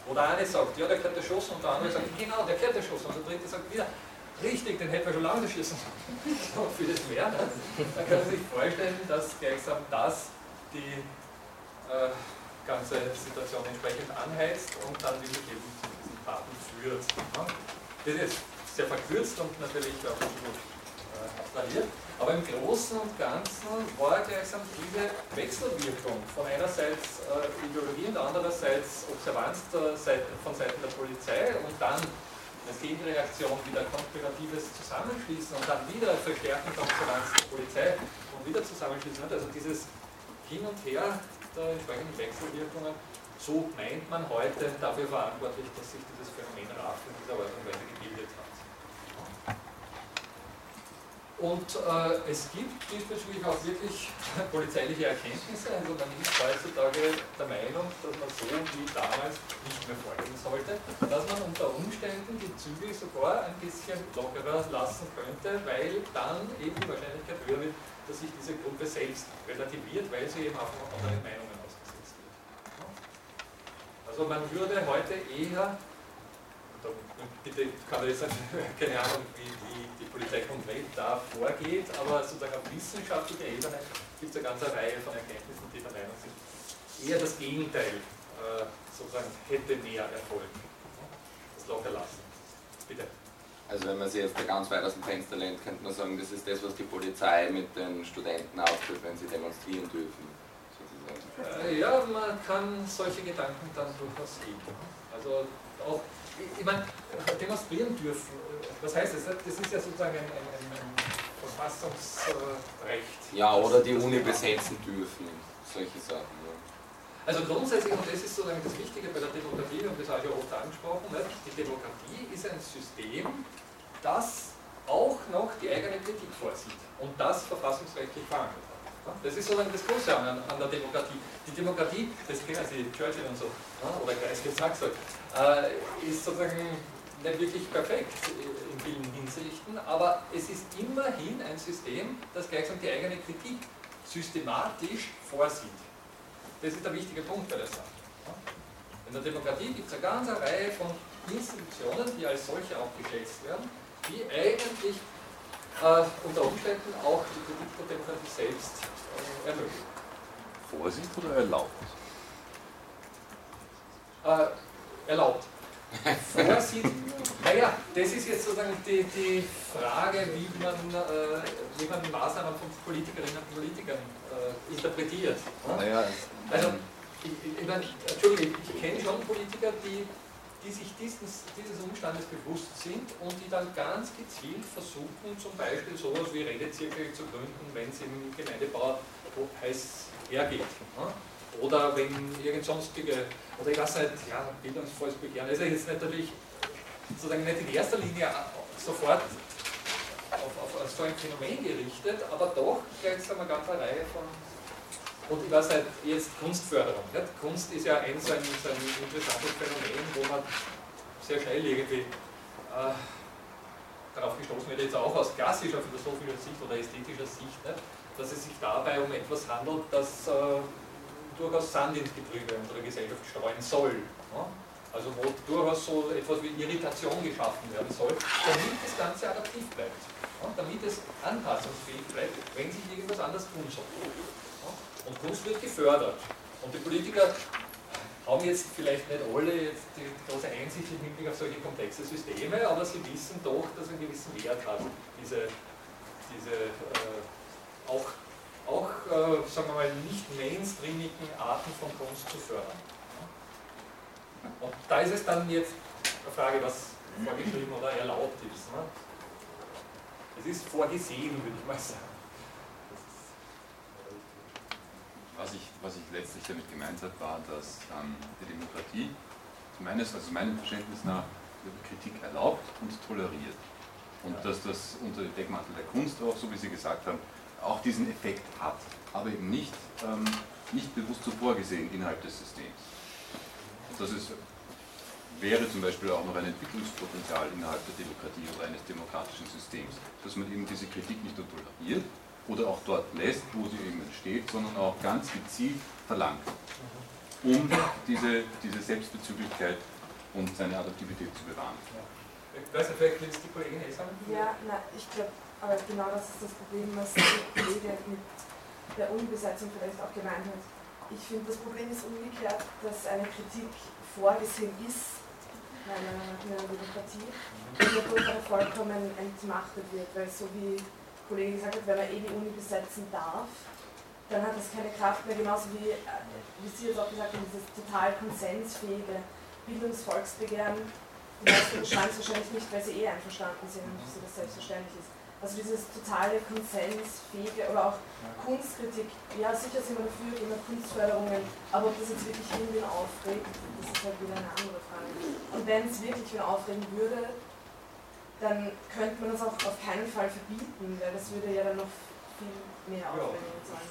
wo der eine sagt, ja, der gehört erschossen und der andere sagt, genau, der gehört erschossen und der dritte sagt wieder, richtig, den hätten wir schon lange erschossen. und vieles mehr. Ne? Dann kann man sich vorstellen, dass gleichsam das die äh, ganze Situation entsprechend anheizt und dann wirklich eben zu diesen Taten führt. Das ist sehr verkürzt und natürlich auch äh, abstrahiert, aber im Großen und Ganzen war gleichsam diese Wechselwirkung von einerseits äh, Ideologie und andererseits Observanz Seite, von Seiten der Polizei und dann als Gegenreaktion wieder konspiratives Zusammenschließen und dann wieder Verstärken der Observanz der Polizei und wieder Zusammenschließen. Also dieses Hin und Her der entsprechenden Wechselwirkungen. So meint man heute dafür verantwortlich, dass sich dieses Phänomen RAF in dieser Art und Weise gebildet hat. Und äh, es gibt diesbezüglich auch wirklich polizeiliche Erkenntnisse. Also man ist heutzutage der Meinung, dass man so wie damals nicht mehr vorgehen sollte, dass man unter Umständen die Zügel sogar ein bisschen lockerer lassen könnte, weil dann eben die Wahrscheinlichkeit höher wird, dass sich diese Gruppe selbst relativiert, weil sie eben auch von anderen Meinungen ausgesetzt wird. Also man würde heute eher bitte kann man jetzt keine Ahnung, wie, die Polizei konkret da vorgeht, aber sozusagen auf wissenschaftlicher Ebene gibt es eine ganze Reihe von Erkenntnissen, die der Meinung sind, eher das Gegenteil äh, sozusagen hätte mehr Erfolg. Das Lockerlassen. Bitte. Also wenn man sich jetzt da ganz weit aus dem Fenster lehnt, könnte man sagen, das ist das, was die Polizei mit den Studenten ausführt, wenn sie demonstrieren dürfen. Äh, ja, man kann solche Gedanken dann durchaus geben. Also auch ich meine, demonstrieren dürfen, was heißt das? Das ist ja sozusagen ein, ein, ein Verfassungsrecht. Ja, oder die Uni besetzen dürfen, solche Sachen. Ja. Also grundsätzlich, und das ist sozusagen das Wichtige bei der Demokratie, und das habe ich ja oft angesprochen, die Demokratie ist ein System, das auch noch die eigene Kritik vorsieht und das verfassungsrechtlich verankert hat. Das ist sozusagen das Große an, an der Demokratie. Die Demokratie, das kennen Sie, Churchill und so, oder Kreisky Sachsen, äh, ist sozusagen nicht wirklich perfekt in vielen Hinsichten, aber es ist immerhin ein System, das gleichsam die eigene Kritik systematisch vorsieht. Das ist der wichtige Punkt bei der Sache. In der Demokratie gibt es eine ganze Reihe von Institutionen, die als solche auch geschätzt werden, die eigentlich äh, unter Umständen auch die Kritik der Demokratie selbst äh, ermöglichen. Vorsicht oder erlaubt? Äh, erlaubt. Vorsieht, naja, das ist jetzt sozusagen die, die Frage, wie man, äh, wie man die Maßnahmen von Politikerinnen und Politikern äh, interpretiert. Naja, also, ich, ich, meine, Entschuldigung, ich kenne schon Politiker, die, die sich dieses, dieses Umstandes bewusst sind und die dann ganz gezielt versuchen, zum Beispiel sowas wie Redezirkel zu gründen, wenn es im Gemeindebau heiß hergeht. Oder wenn irgend sonstige, oder ich weiß nicht, ja, bildungsvolles Begehren, also jetzt natürlich sozusagen nicht in erster Linie sofort auf, auf, so ein Phänomen gerichtet, aber doch gleichsam eine ganze Reihe von und ich weiß nicht, jetzt Kunstförderung. Nicht? Kunst ist ja ein so, ein so ein interessantes Phänomen, wo man sehr schnell irgendwie äh, darauf gestoßen wird, jetzt auch aus klassischer philosophischer Sicht oder ästhetischer Sicht, nicht? dass es sich dabei um etwas handelt, das äh, durchaus Sand ins Getriebe unserer Gesellschaft streuen soll. Ja? Also wo durchaus so etwas wie Irritation geschaffen werden soll, damit das Ganze adaptiv bleibt. Ja? Damit es anpassungsfähig bleibt, wenn sich irgendwas anders tun soll. Ja? Und Kunst wird gefördert. Und die Politiker haben jetzt vielleicht nicht alle jetzt die große Einsicht im Hinblick auf solche komplexe Systeme, aber sie wissen doch, dass einen gewissen Wert hat, diese, diese äh, auch auch, äh, sagen wir mal, nicht mainstreamigen Arten von Kunst zu fördern. Und da ist es dann jetzt eine Frage, was vorgeschrieben oder erlaubt ist. Ne? Es ist vorgesehen, würde ich mal sagen. Was ich, was ich letztlich damit gemeint habe, war, dass ähm, die Demokratie meines, also meinem Verständnis nach Kritik erlaubt und toleriert. Und ja. dass das unter dem Deckmantel der Kunst auch, so wie Sie gesagt haben, auch diesen Effekt hat, aber eben nicht, ähm, nicht bewusst so vorgesehen innerhalb des Systems. Das ist, wäre zum Beispiel auch noch ein Entwicklungspotenzial innerhalb der Demokratie oder eines demokratischen Systems, dass man eben diese Kritik nicht nur toleriert oder auch dort lässt, wo sie eben entsteht, sondern auch ganz gezielt verlangt, um diese, diese Selbstbezüglichkeit und seine Adaptivität zu bewahren. Ich weiß nicht, vielleicht die Kollegin? Ja, na, ich glaube, aber genau das ist das Problem, was der Kollege mit der Unbesetzung vielleicht auch gemeint hat. Ich finde, das Problem ist umgekehrt, dass eine Kritik vorgesehen ist in einer, Demokratie und dadurch vollkommen entmachtet wird, weil so wie der Kollege gesagt hat, wenn man eh die Uni besetzen darf, dann hat das keine Kraft mehr, genauso wie, äh, wie Sie jetzt auch gesagt haben, dieses total konsensfähige Bildungsvolksbegehren, die meisten schreiben es wahrscheinlich nicht, weil sie eh einverstanden sind sie das selbstverständlich ist. Also dieses totale konsensfähige oder auch Kunstkritik, ja sicher sind wir dafür, immer Kunstförderungen, aber ob das jetzt wirklich irgendwen aufregt, das ist halt wieder eine andere Frage. Und wenn es wirklich wen aufregen würde, dann könnte man das auch auf keinen Fall verbieten, weil das würde ja dann noch viel mehr Aufwendungen sein.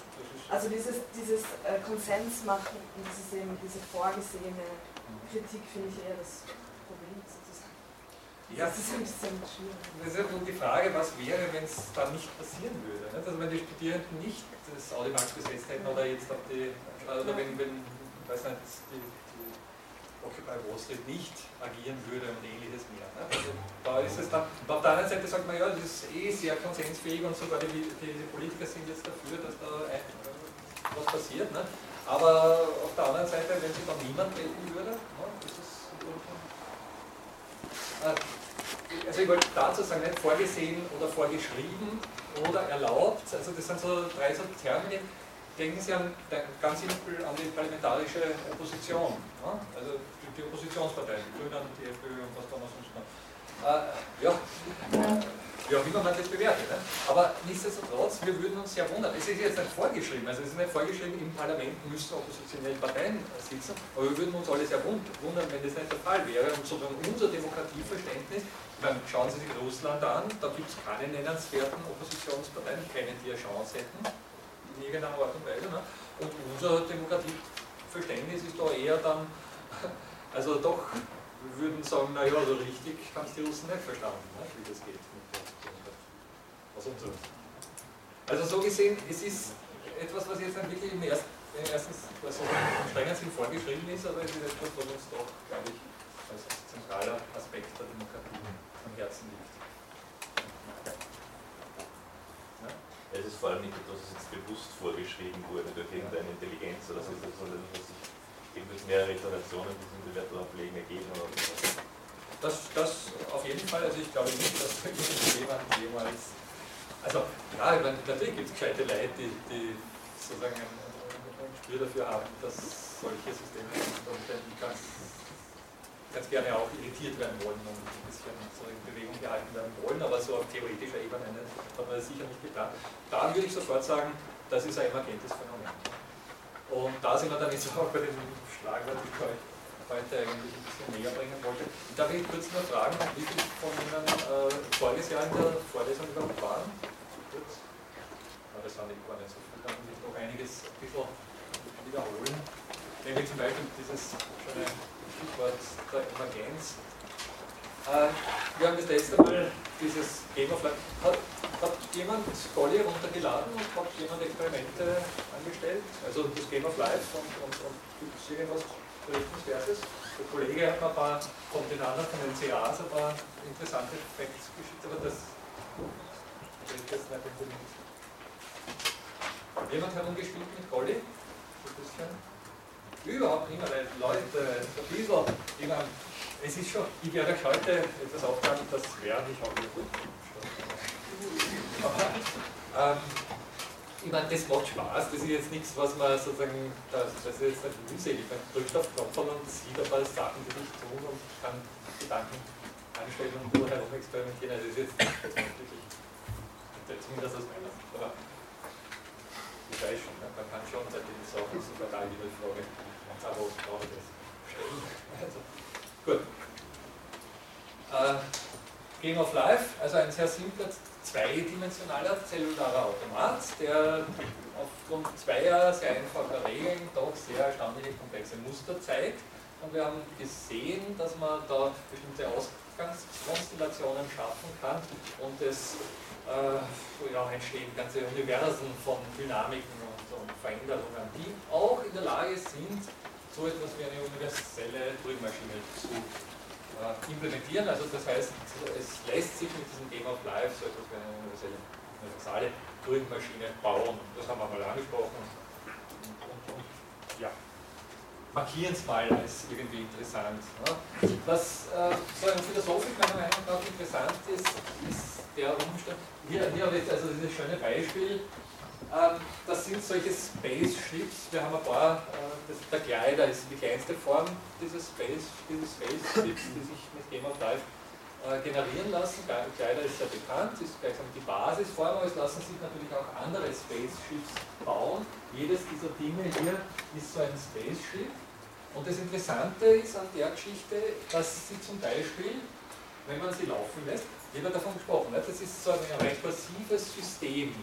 Also dieses, dieses äh, Konsens machen und dieses eben, diese vorgesehene Kritik finde ich eher das. Ja, Das ist ein bisschen schwierig. Das ist ja die Frage, was wäre, wenn es dann nicht passieren würde. Nicht? Also wenn die Studierenden nicht das Audimax-Gesetz hätten oder jetzt auf die, oder wenn, wenn weiß nicht, die, die Occupy Wall Street nicht agieren würde und ähnliches mehr. Also da ist es dann, auf der anderen Seite sagt man, ja, das ist eh sehr konsensfähig und sogar die, die, Politiker sind jetzt dafür, dass da ein, was passiert. Nicht? Aber auf der anderen Seite, wenn sich dann niemand melden würde, ne, äh, also ich wollte dazu sagen, nicht vorgesehen oder vorgeschrieben oder erlaubt, also das sind so drei so Termine. Denken Sie an, ganz simpel an die parlamentarische Opposition, ne? also die, Oppositionsparteien, die Grünen, die FPÖ und was da noch sonst noch. Äh, ja, wie auch immer man das bewertet. Ne? Aber nichtsdestotrotz, wir würden uns sehr wundern. Es ist jetzt nicht vorgeschrieben, also es ist nicht vorgeschrieben, im Parlament müssen oppositionelle Parteien sitzen, aber wir würden uns alle sehr wundern, wenn das nicht der Fall wäre. Und sozusagen unser Demokratieverständnis, dann schauen Sie sich Russland an, da gibt es keine nennenswerten Oppositionsparteien, keine, die eine Chance hätten, in irgendeiner Art und Weise. Ne? Und unser Demokratieverständnis ist da eher dann, also doch, wir würden sagen, naja, so richtig haben es die Russen nicht verstanden, ne, wie das geht aus unserer Also so gesehen, es ist etwas, was jetzt wirklich im ersten, erstens also im strengen Sinn vorgeschrieben ist, aber es ist etwas, was uns doch, glaube ich, als zentraler Aspekt der Demokratie am Herzen liegt. Ja? Es ist vor allem nicht etwas, was jetzt bewusst vorgeschrieben wurde durch irgendeine Intelligenz oder so, sondern was sich eben durch mehrere Iterationen diesen Bewertungsabwägen ergeben haben. Das, das auf jeden Fall, also ich glaube nicht, dass irgendjemand jemals also, ich meine, natürlich gibt es gescheite Leute, die, die sozusagen ein, ein Gespür dafür haben, dass solche Systeme ganz, ganz gerne auch irritiert werden wollen und ein bisschen so in Bewegung gehalten werden wollen, aber so auf theoretischer Ebene hat man das sicher nicht getan. Da würde ich sofort sagen, das ist ein emergentes Phänomen. Und da sind wir dann jetzt auch bei dem Schlagwort, die ich heute eigentlich ein bisschen näher bringen wollte. Darf ich kurz nur fragen, wie viele von Ihnen äh, voriges Jahr in der Vorlesung überhaupt waren? Das war nicht gar nicht so viel, da muss ich noch einiges ein bisschen wiederholen. Nämlich zum Beispiel dieses schöne Stichwort der Emergenz. Äh, wir haben das letzte Mal dieses Game of Life. Hat, hat jemand Golly runtergeladen und hat jemand Experimente angestellt? Also das Game of Life und, und, und gibt es irgendwas Berichtenswertes? Der Kollege hat mir ein paar von den anderen, von den CAs, ein paar interessante Facts geschickt, aber das Jemand herumgespielt mit Golli? Überhaupt nicht weil Leute, ein bisschen, ich meine, es ist schon, ich werde euch heute etwas auftragen, das werde ich auch wieder gut. Aber, ähm, ich meine, das macht Spaß, das ist jetzt nichts, was man sozusagen, das, das ist jetzt nicht mühselig, man drückt auf Knopf und sieht ein paar Sachen, die nicht tun und kann Gedanken anstellen und nur herum experimentieren, also das ist jetzt wirklich zumindest aus meiner Sicht. Ich weiß schon, man kann schon seitdem sagen, sogar da die Frage, aber brauche das? Also, gut. Äh, Game of Life, also ein sehr simpler zweidimensionaler zellularer Automat, der aufgrund zweier sehr einfacher Regeln doch sehr erstaunliche komplexe Muster zeigt. Und wir haben gesehen, dass man da bestimmte Ausgangskonstellationen schaffen kann und es äh, ja, entstehen ganze Universen von Dynamiken und, und, Veränderungen, die auch in der Lage sind, so etwas wie eine universelle Turing-Maschine zu äh, implementieren. Also das heißt, es lässt sich mit diesem Game of Life so etwas wie eine universelle, universale Turing-Maschine bauen. Das haben wir mal angesprochen. Und, und, und ja, markieren es mal als irgendwie interessant. Ne? Was äh, so ein Philosophisch meiner Meinung nach interessant ist, ist der Umstand, hier, hier habe ich also dieses schöne Beispiel, ähm, das sind solche Space-Ships, wir haben ein paar, äh, das, der Glider ist die kleinste Form dieses Space, Space-Ships, die sich mit Game of Life äh, generieren lassen. Glider ist sehr bekannt, ist gleichsam die Basisform, aber es lassen sich natürlich auch andere Space-Ships bauen. Jedes dieser Dinge hier ist so ein Space-Ship. Und das Interessante ist an der Geschichte, dass sie zum Beispiel wenn man sie laufen lässt, wie wir davon gesprochen, ne? das ist so ein rekursives System,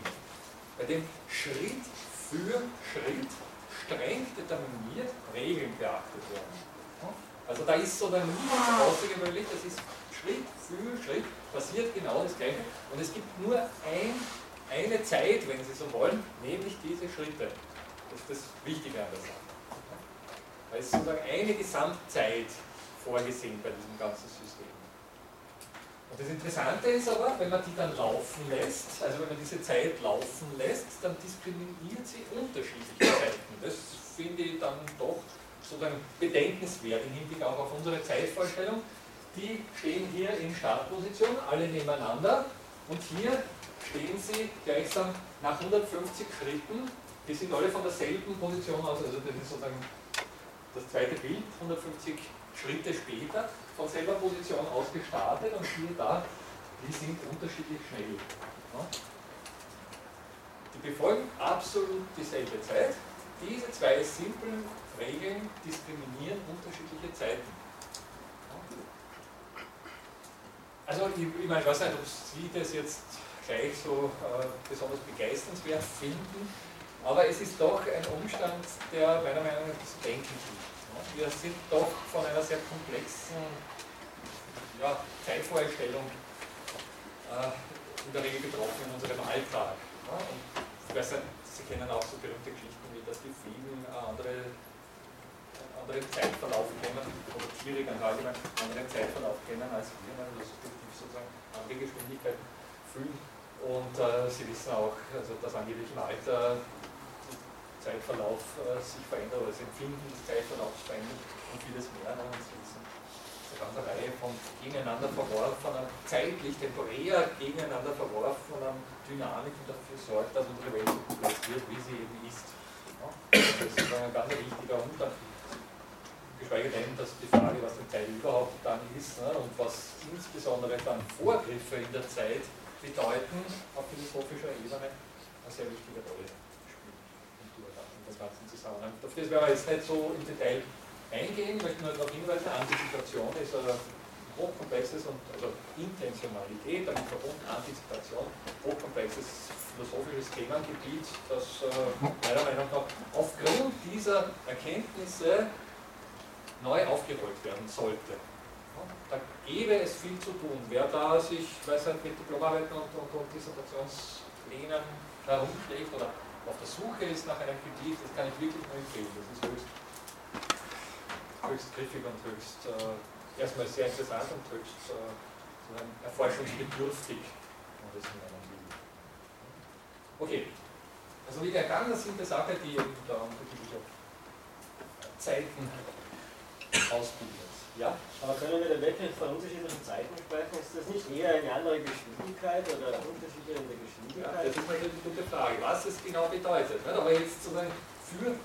bei dem Schritt für Schritt streng determiniert Regeln beachtet werden. Also da ist so dann nichts außergewöhnlich, das ist Schritt für Schritt passiert genau das Gleiche und es gibt nur ein, eine Zeit, wenn Sie so wollen, nämlich diese Schritte. Das ist das Wichtige an der Sache. Da ist sozusagen eine Gesamtzeit vorgesehen bei diesem ganzen System. Und das Interessante ist aber, wenn man die dann laufen lässt, also wenn man diese Zeit laufen lässt, dann diskriminiert sie unterschiedliche Zeiten. Das finde ich dann doch sozusagen bedenkenswert im Hinblick auch auf unsere Zeitvorstellung. Die stehen hier in Startposition, alle nebeneinander und hier stehen sie gleichsam nach 150 Schritten, die sind alle von derselben Position aus, also das ist sozusagen das zweite Bild, 150 Schritte später von selber Position aus gestartet und siehe da, die sind unterschiedlich schnell. Die befolgen absolut dieselbe Zeit. Diese zwei simplen Regeln diskriminieren unterschiedliche Zeiten. Also ich, ich meine, ich weiß nicht, ob Sie das jetzt gleich so äh, besonders begeisternswert finden, aber es ist doch ein Umstand, der meiner Meinung nach zu denken gibt. Wir sind doch von einer sehr komplexen ja, Zeitvorstellung äh, in der Regel betroffen in unserem Alltag. Ja? Und ich weiß Sie kennen auch so berühmte Geschichten wie, dass die Fliegen äh, andere, anderen Zeitverlauf kennen, oder Tiere ganz allgemein anderen Zeitverlauf kennen als wir, also sozusagen andere Geschwindigkeiten fühlen. Und äh, Sie wissen auch, also dass angeblich im Alter Zeitverlauf äh, sich verändert oder das Empfinden des Zeitverlaufs verändert und vieles mehr. Ne? Und so ist eine ganze Reihe von gegeneinander verworfenen, zeitlich, temporär gegeneinander verworfenen Dynamiken dafür sorgt, dass unsere Welt so wird, wie sie eben ist. Ja? Das ist ein ganz wichtiger Unterschied. Geschweige denn, dass die Frage, was die Zeit überhaupt dann ist ne? und was insbesondere dann Vorgriffe in der Zeit bedeuten, auf philosophischer Ebene, eine sehr wichtige Rolle des ganzen Zusammenhang. Auf das werden wir jetzt nicht so im Detail eingehen, ich möchte nur darauf hinweisen, Antizipation ist ein hochkomplexes und also Intentionalität, damit verbunden Antizipation, hochkomplexes philosophisches Themengebiet, das äh, meiner Meinung nach aufgrund dieser Erkenntnisse neu aufgerollt werden sollte. Da gäbe es viel zu tun. Wer da sich, weiß nicht, mit Diplomarbeiten und, und, und Dissertationsplänen herumschlägt oder auf der Suche ist nach einem Gebiet, das kann ich wirklich nur empfehlen. Das ist höchst, höchst griffig und höchst äh, erstmal sehr interessant und höchst äh, erforschungsbedürftig, das. Okay, also wie eine ganz simple Sache, die eben da unterschiedliche Zeiten ausbildet. Ja? Aber können wir da wirklich von unterschiedlichen Zeiten sprechen? Ist das nicht eher eine andere Geschwindigkeit oder Unterschiede in der Geschwindigkeit? Ja, das ist natürlich eine gute Frage, was es genau bedeutet. Aber jetzt sozusagen für,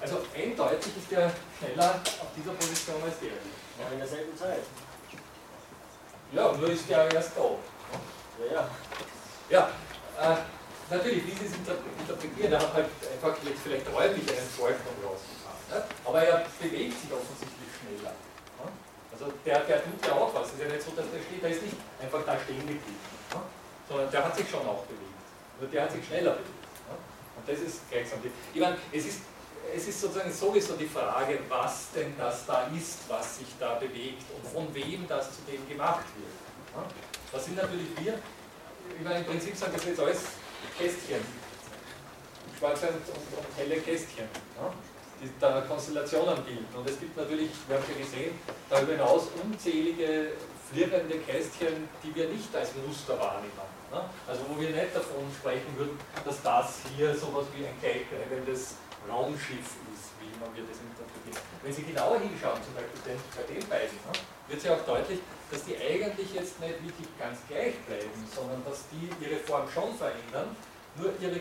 also eindeutig ist der schneller auf dieser Position als der. Ja, in derselben Zeit. Ja, nur ist der erst da. Ja, ja. Ja, äh, natürlich, wie Sie es interpretieren, er hat halt einfach jetzt vielleicht räumlich einen Vorsprung rausgebracht. Ne? Aber er bewegt sich offensichtlich. Also der, der tut ja auch was. Es ist ja nicht so, dass der steht, der ist nicht einfach da stehen geblieben. Ne? Sondern der hat sich schon auch bewegt. Nur der hat sich schneller bewegt. Ne? Und das ist gleichsam die. Ich meine, es ist, es ist sozusagen sowieso die Frage, was denn das da ist, was sich da bewegt und von wem das zu dem gemacht wird. Ne? Das sind natürlich wir, ich meine, im Prinzip sind das jetzt alles Kästchen. Schwarze und, und helle Kästchen. Ne? Da Konstellationen bilden. Und es gibt natürlich, wir haben ja gesehen, darüber hinaus unzählige flirrende Kästchen, die wir nicht als Muster wahrnehmen. Ne? Also wo wir nicht davon sprechen würden, dass das hier sowas wie ein gleichbleibendes Raumschiff ist, wie man wir das interpretiert. Wenn Sie genauer hinschauen, zum Beispiel bei den beiden, ne, wird ja auch deutlich, dass die eigentlich jetzt nicht wirklich ganz gleich bleiben, sondern dass die ihre Form schon verändern, nur ihre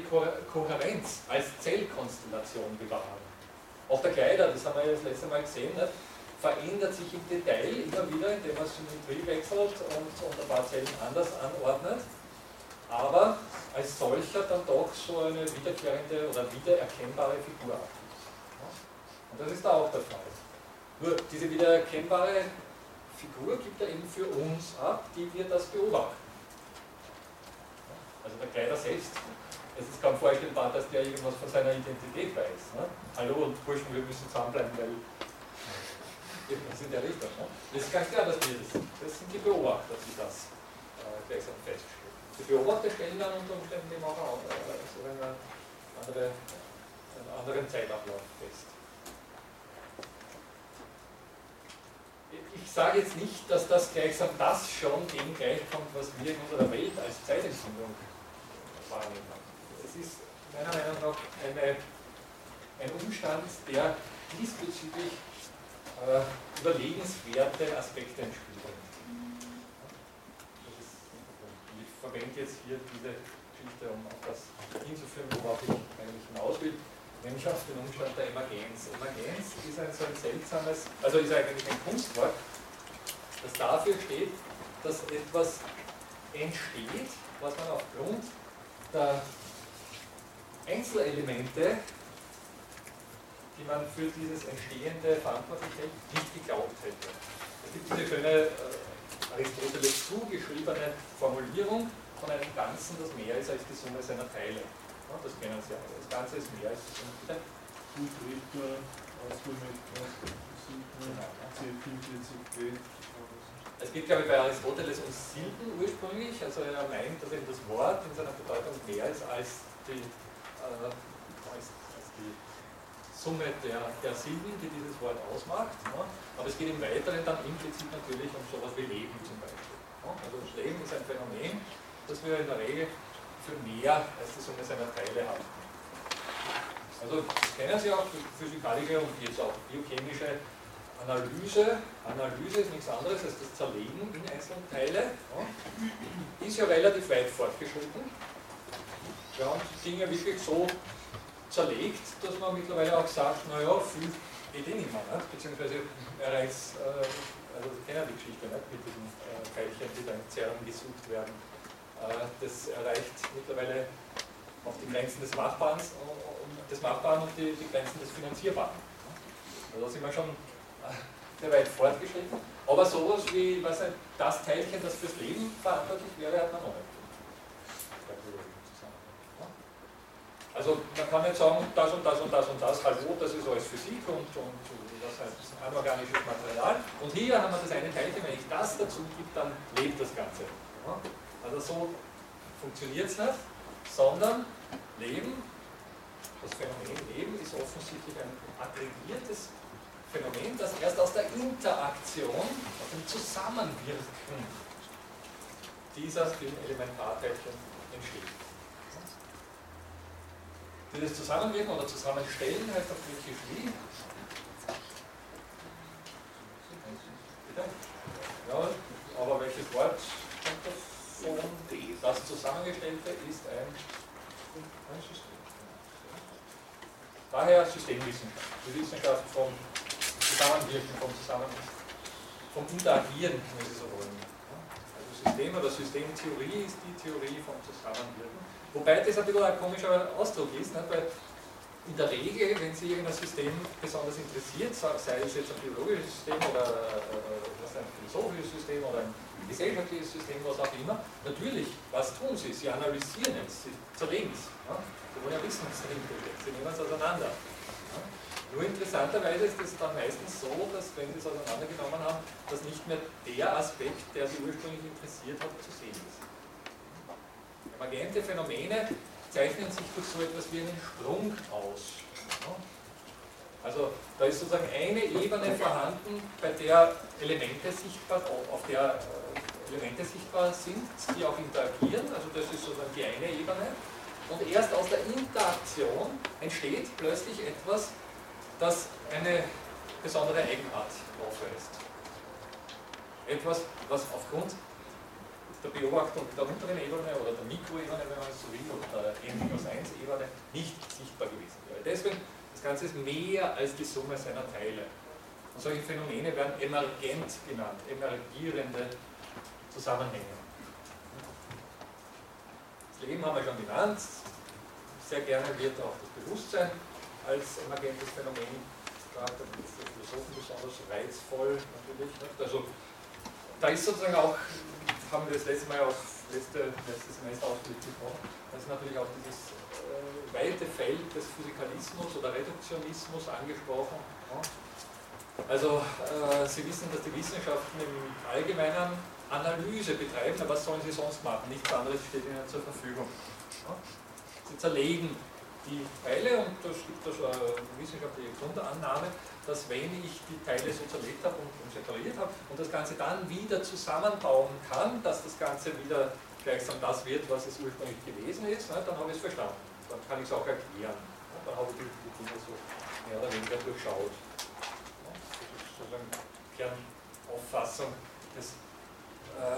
Kohärenz als Zellkonstellation bewahren. Auch der Kleider, das haben wir ja das letzte Mal gesehen, nicht? verändert sich im Detail immer wieder, indem man Symmetrie wechselt und, und ein paar Zellen anders anordnet, aber als solcher dann doch so eine wiederkehrende oder wiedererkennbare Figur abgibt. Und das ist da auch der Fall. Nur diese wiedererkennbare Figur gibt er eben für uns ab, die wir das beobachten. Also der Kleider selbst, es ist kaum vorstellbar, dass der irgendwas von seiner Identität weiß. Ne? Hallo und Burschen, wir müssen zusammenbleiben, weil irgendwas in der Richtung. Ne? Das ist ganz klar, dass wir das sind. Das sind die Beobachter, die das äh, gleichsam feststellen. Die Beobachter stellen dann unter Umständen eben auch äh, so eine andere, einen anderen Zeitablauf fest. ich sage jetzt nicht, dass das gleichsam das schon dem gleichkommt, was wir in unserer Welt als Zeitempfindung wahrnehmen. Es ist meiner Meinung nach eine, ein Umstand, der diesbezüglich äh, überlegenswerte Aspekte entspielt. Ich verwende jetzt hier diese Geschichte, um auf das hinzuführen, worauf ich eigentlich hinaus will nämlich auf den Umstand der Emergenz. Emergenz ist ein so ein seltsames, also ist eigentlich ein Kunstwort, das dafür steht, dass etwas entsteht, was man aufgrund der Einzelelemente, die man für dieses Entstehende verantwortlich hält, nicht geglaubt hätte. Es gibt diese schöne äh, Aristoteles zugeschriebene Formulierung von einem Ganzen, das mehr ist als die Summe seiner Teile. Ja, das kennen Sie alle. Das Ganze ist mehr als die Summe. Bitte? Gut, Ritter, C44b. Es geht, glaube ich, bei Aristoteles um Silben ursprünglich. Also er meint, dass eben das Wort in seiner Bedeutung mehr ist als die, als, als die Summe der, der Silben, die dieses Wort ausmacht. Ne? Aber es geht im Weiteren dann implizit natürlich um sowas wie Leben zum Beispiel. Ne? Also das Leben ist ein Phänomen, das wir in der Regel für mehr als die Summe seiner Teile haben. Also kennen Sie auch, physikalische und jetzt auch biochemische Analyse, Analyse ist nichts anderes als das Zerlegen in einzelne Teile, ja, ist ja relativ weit fortgeschritten. Wir haben die Dinge wirklich so zerlegt, dass man mittlerweile auch sagt, naja, viel geht eh nicht mehr, nicht? beziehungsweise bereits, äh, also kennen die Geschichte nicht? mit diesen äh, Teilchen, die da in Zerren gesucht werden. Äh, das erreicht mittlerweile auch die Grenzen des Machbaren, äh, des Machbaren und die, die Grenzen des Finanzierbaren. Also da sind wir schon sehr weit fortgeschritten. Aber sowas wie was das Teilchen, das fürs Leben verantwortlich wäre, hat man noch nicht. Also man kann nicht sagen, das und das und das und das, hallo, das ist alles Physik und, und das heißt anorganisches Material. Und hier haben wir das eine Teilchen, wenn ich das dazu gibt, dann lebt das Ganze. Also so funktioniert es nicht, sondern Leben, das Phänomen Leben ist offensichtlich ein aggregiertes Phänomen, das erst aus der Interaktion, aus dem Zusammenwirken dieser vielen Elementarteilchen entsteht. Dieses Zusammenwirken oder Zusammenstellen heißt auf Griechisch wie? Ja, aber welches Wort kommt davon? Das Zusammengestellte ist ein, System. Daher Systemwissenschaft. Die Wissenschaft vom Zusammenwirken, vom Zusammen, vom Interagieren, wenn Sie so wollen. System oder Systemtheorie ist die Theorie vom Zusammenwirken. Wobei das ein bisschen ein komischer Ausdruck ist, nicht? weil in der Regel, wenn Sie irgendein System besonders interessiert, sei es jetzt ein biologisches System oder äh, ein philosophisches System oder ein gesellschaftliches System, was auch immer, natürlich, was tun Sie? Sie analysieren es, Sie zerlegen es. Ja? Sie wollen ja wissen, was dahinter steht. Sie nehmen es auseinander. Ja? Nur interessanterweise ist es dann meistens so, dass wenn Sie es auseinandergenommen haben, dass nicht mehr der Aspekt, der Sie ursprünglich interessiert hat, zu sehen ist. Emergente Phänomene zeichnen sich durch so etwas wie einen Sprung aus. Also da ist sozusagen eine Ebene vorhanden, bei der Elemente sichtbar, auf der äh, Elemente sichtbar sind, die auch interagieren, also das ist sozusagen die eine Ebene. Und erst aus der Interaktion entsteht plötzlich etwas, das eine besondere Eigenart aufweist. Etwas, was aufgrund der Beobachtung der unteren Ebene oder der Mikroebene, wenn man es so will, oder der N-1-Ebene nicht sichtbar gewesen wäre. Deswegen, das Ganze ist mehr als die Summe seiner Teile. Und solche Phänomene werden emergent genannt, emergierende Zusammenhänge. Das Leben haben wir schon genannt. Sehr gerne wird auch das Bewusstsein als emergentes Phänomen betrachtet, ist für Philosophen besonders reizvoll natürlich. Also da ist sozusagen auch, haben wir das letzte Mal auch letzte, letztes Semester gesprochen, da ist natürlich auch dieses äh, weite Feld des Physikalismus oder Reduktionismus angesprochen. Ja. Also äh, Sie wissen, dass die Wissenschaften im Allgemeinen Analyse betreiben, aber was sollen sie sonst machen? Nichts anderes steht ihnen zur Verfügung. Ja. Sie zerlegen die Teile und das gibt also eine wissenschaftliche Grundannahme, dass wenn ich die Teile so zerlegt habe und, und separiert habe und das Ganze dann wieder zusammenbauen kann, dass das Ganze wieder gleichsam das wird, was es ursprünglich gewesen ist, ne, dann habe ich es verstanden. Dann kann ich es auch erklären. Ne, dann habe ich die, Dinge so mehr oder weniger durchschaut. Ja, das ist sozusagen Kernauffassung des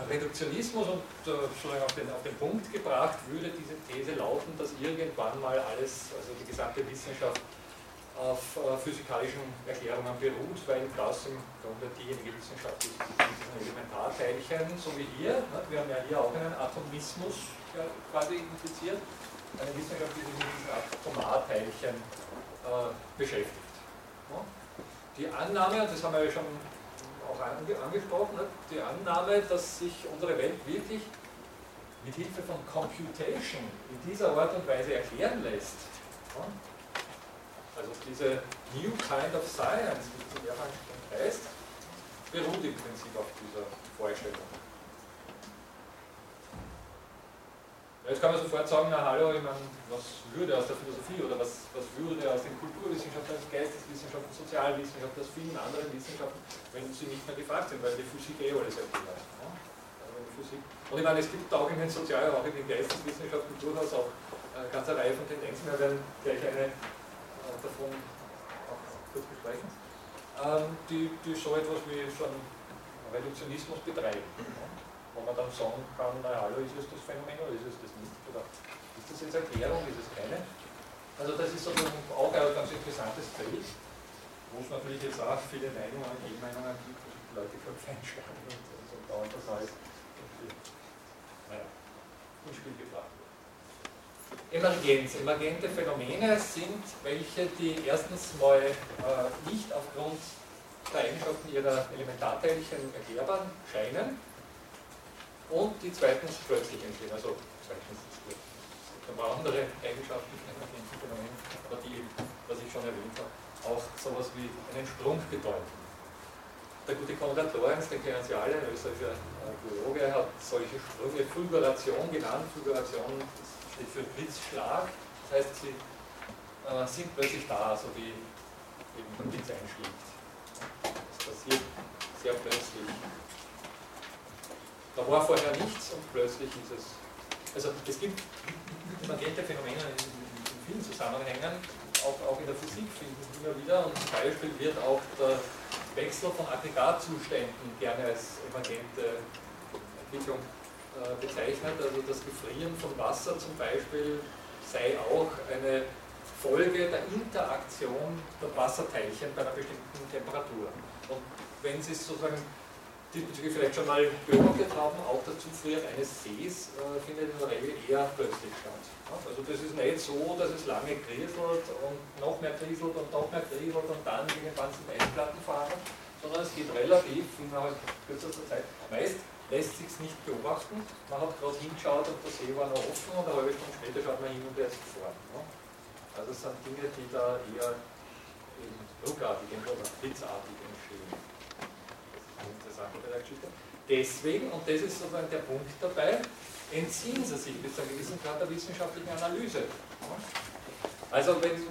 Reduktionismus und äh, sozusagen auf den, auf den Punkt gebracht, würde diese These lauten, dass irgendwann mal alles, also die gesamte Wissenschaft auf äh, physikalischen Erklärungen beruht, weil das im Grunde diejenige Wissenschaft ist, die Elementarteilchen, so wie hier, ne, wir haben ja hier auch einen Atomismus quasi impliziert, eine Wissenschaft, die sich mit diesen Atomarteilchen äh, beschäftigt. Ja. Die Annahme, das haben wir ja schon auch angesprochen, ne, die Annahme, dass sich unsere Welt wirklich mit Hilfe von Computation in dieser Art und Weise erklären lässt. Also diese New Kind of Science, die sie mehrfach schon heißt, beruht im Prinzip auf dieser Vorstellung. Jetzt kann man sofort sagen, na hallo, ich meine, was würde aus der Philosophie oder was, was würde aus den Kulturwissenschaften, Geisteswissenschaften, Sozialwissenschaften, aus vielen anderen Wissenschaften, wenn sie nicht mehr gefragt sind, weil die Physik eh alles erklärt. Also. Und ich meine, es gibt auch in den Sozial-, auch in den Geisteswissenschaften durchaus auch eine ganze Reihe von Tendenzen. Wir werden gleich eine äh, davon auch kurz besprechen, ähm, die, die so etwas wie einen Reduktionismus betreiben wo man dann sagen kann, na hallo, ist es das Phänomen oder ist es das nicht? Oder ist das jetzt Erklärung, ist es keine? Also das ist sozusagen auch ein ganz interessantes Feld, wo es natürlich jetzt auch viele Meinungen und Gegenmeinungen gibt, wo die Leute voll einschlagen und so dauernd das alles naja, ins Spiel gebracht wird. Emergenz. Emergente Phänomene sind welche, die erstens mal äh, nicht aufgrund der Eigenschaften ihrer Elementarteilchen erklärbar scheinen, und die zweitens plötzlich entstehen. Also zweitens ist ein paar andere Eigenschaften von aber die was ich schon erwähnt habe, auch sowas wie einen Sprung bedeuten. Der gute Konrad Lorenz, den kennen Sie alle, ein österreichischer Biologe, hat solche Sprünge Fulguration genannt. Fulguration steht für Blitzschlag, das heißt, sie äh, sind plötzlich da, so wie eben der Blitz einschlägt. Das passiert sehr plötzlich. Da war vorher nichts und plötzlich ist es. Also es gibt emergente Phänomene in, in, vielen Zusammenhängen, auch, auch in der Physik finden immer wieder. Und zum Beispiel wird auch der Wechsel von Aggregatzuständen gerne als emergente Entwicklung äh, bezeichnet. Also das Gefrieren von Wasser zum Beispiel sei auch eine Folge der Interaktion der Wasserteilchen bei einer bestimmten Temperatur. Und wenn Sie sozusagen diesbezüglich vielleicht schon mal beobachtet haben, auch das Zufrieren eines Sees äh, findet in der Regel eher plötzlich statt. Also das ist nicht so, dass es lange kriselt und noch mehr kriselt und noch mehr kriselt und dann irgendwann zum Eisplatten fahren, sondern es geht relativ innerhalb kürzester Zeit. Meist lässt sich nicht beobachten, man hat gerade hingeschaut und der See war noch offen und eine halbe Stunde später schaut man hin und er ist gefahren. Ja? Also das sind Dinge, die da eher ruckartig oder blitzartig interessante bei der. Deswegen, und das ist sozusagen der Punkt dabei, entziehen sie sich bis zu einem gewissen Grad der wissenschaftlichen Analyse. Also wenn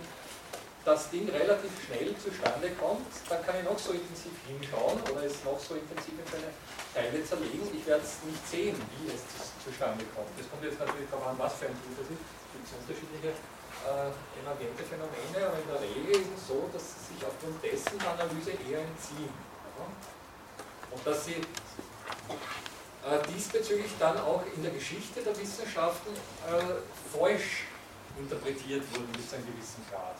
das Ding relativ schnell zustande kommt, dann kann ich noch so intensiv hinschauen oder es noch so intensiv in seine Teile zerlegen. Ich werde es nicht sehen, wie es zustande kommt. Das kommt jetzt natürlich darauf an, was für ein Tool das ist. Es gibt unterschiedliche äh, emergente Phänomene, aber in der Regel ist es so, dass sie sich aufgrund dessen Analyse eher entziehen. Ja? Und dass sie äh, diesbezüglich dann auch in der Geschichte der Wissenschaften äh, falsch interpretiert wurden bis zu einem gewissen Grad.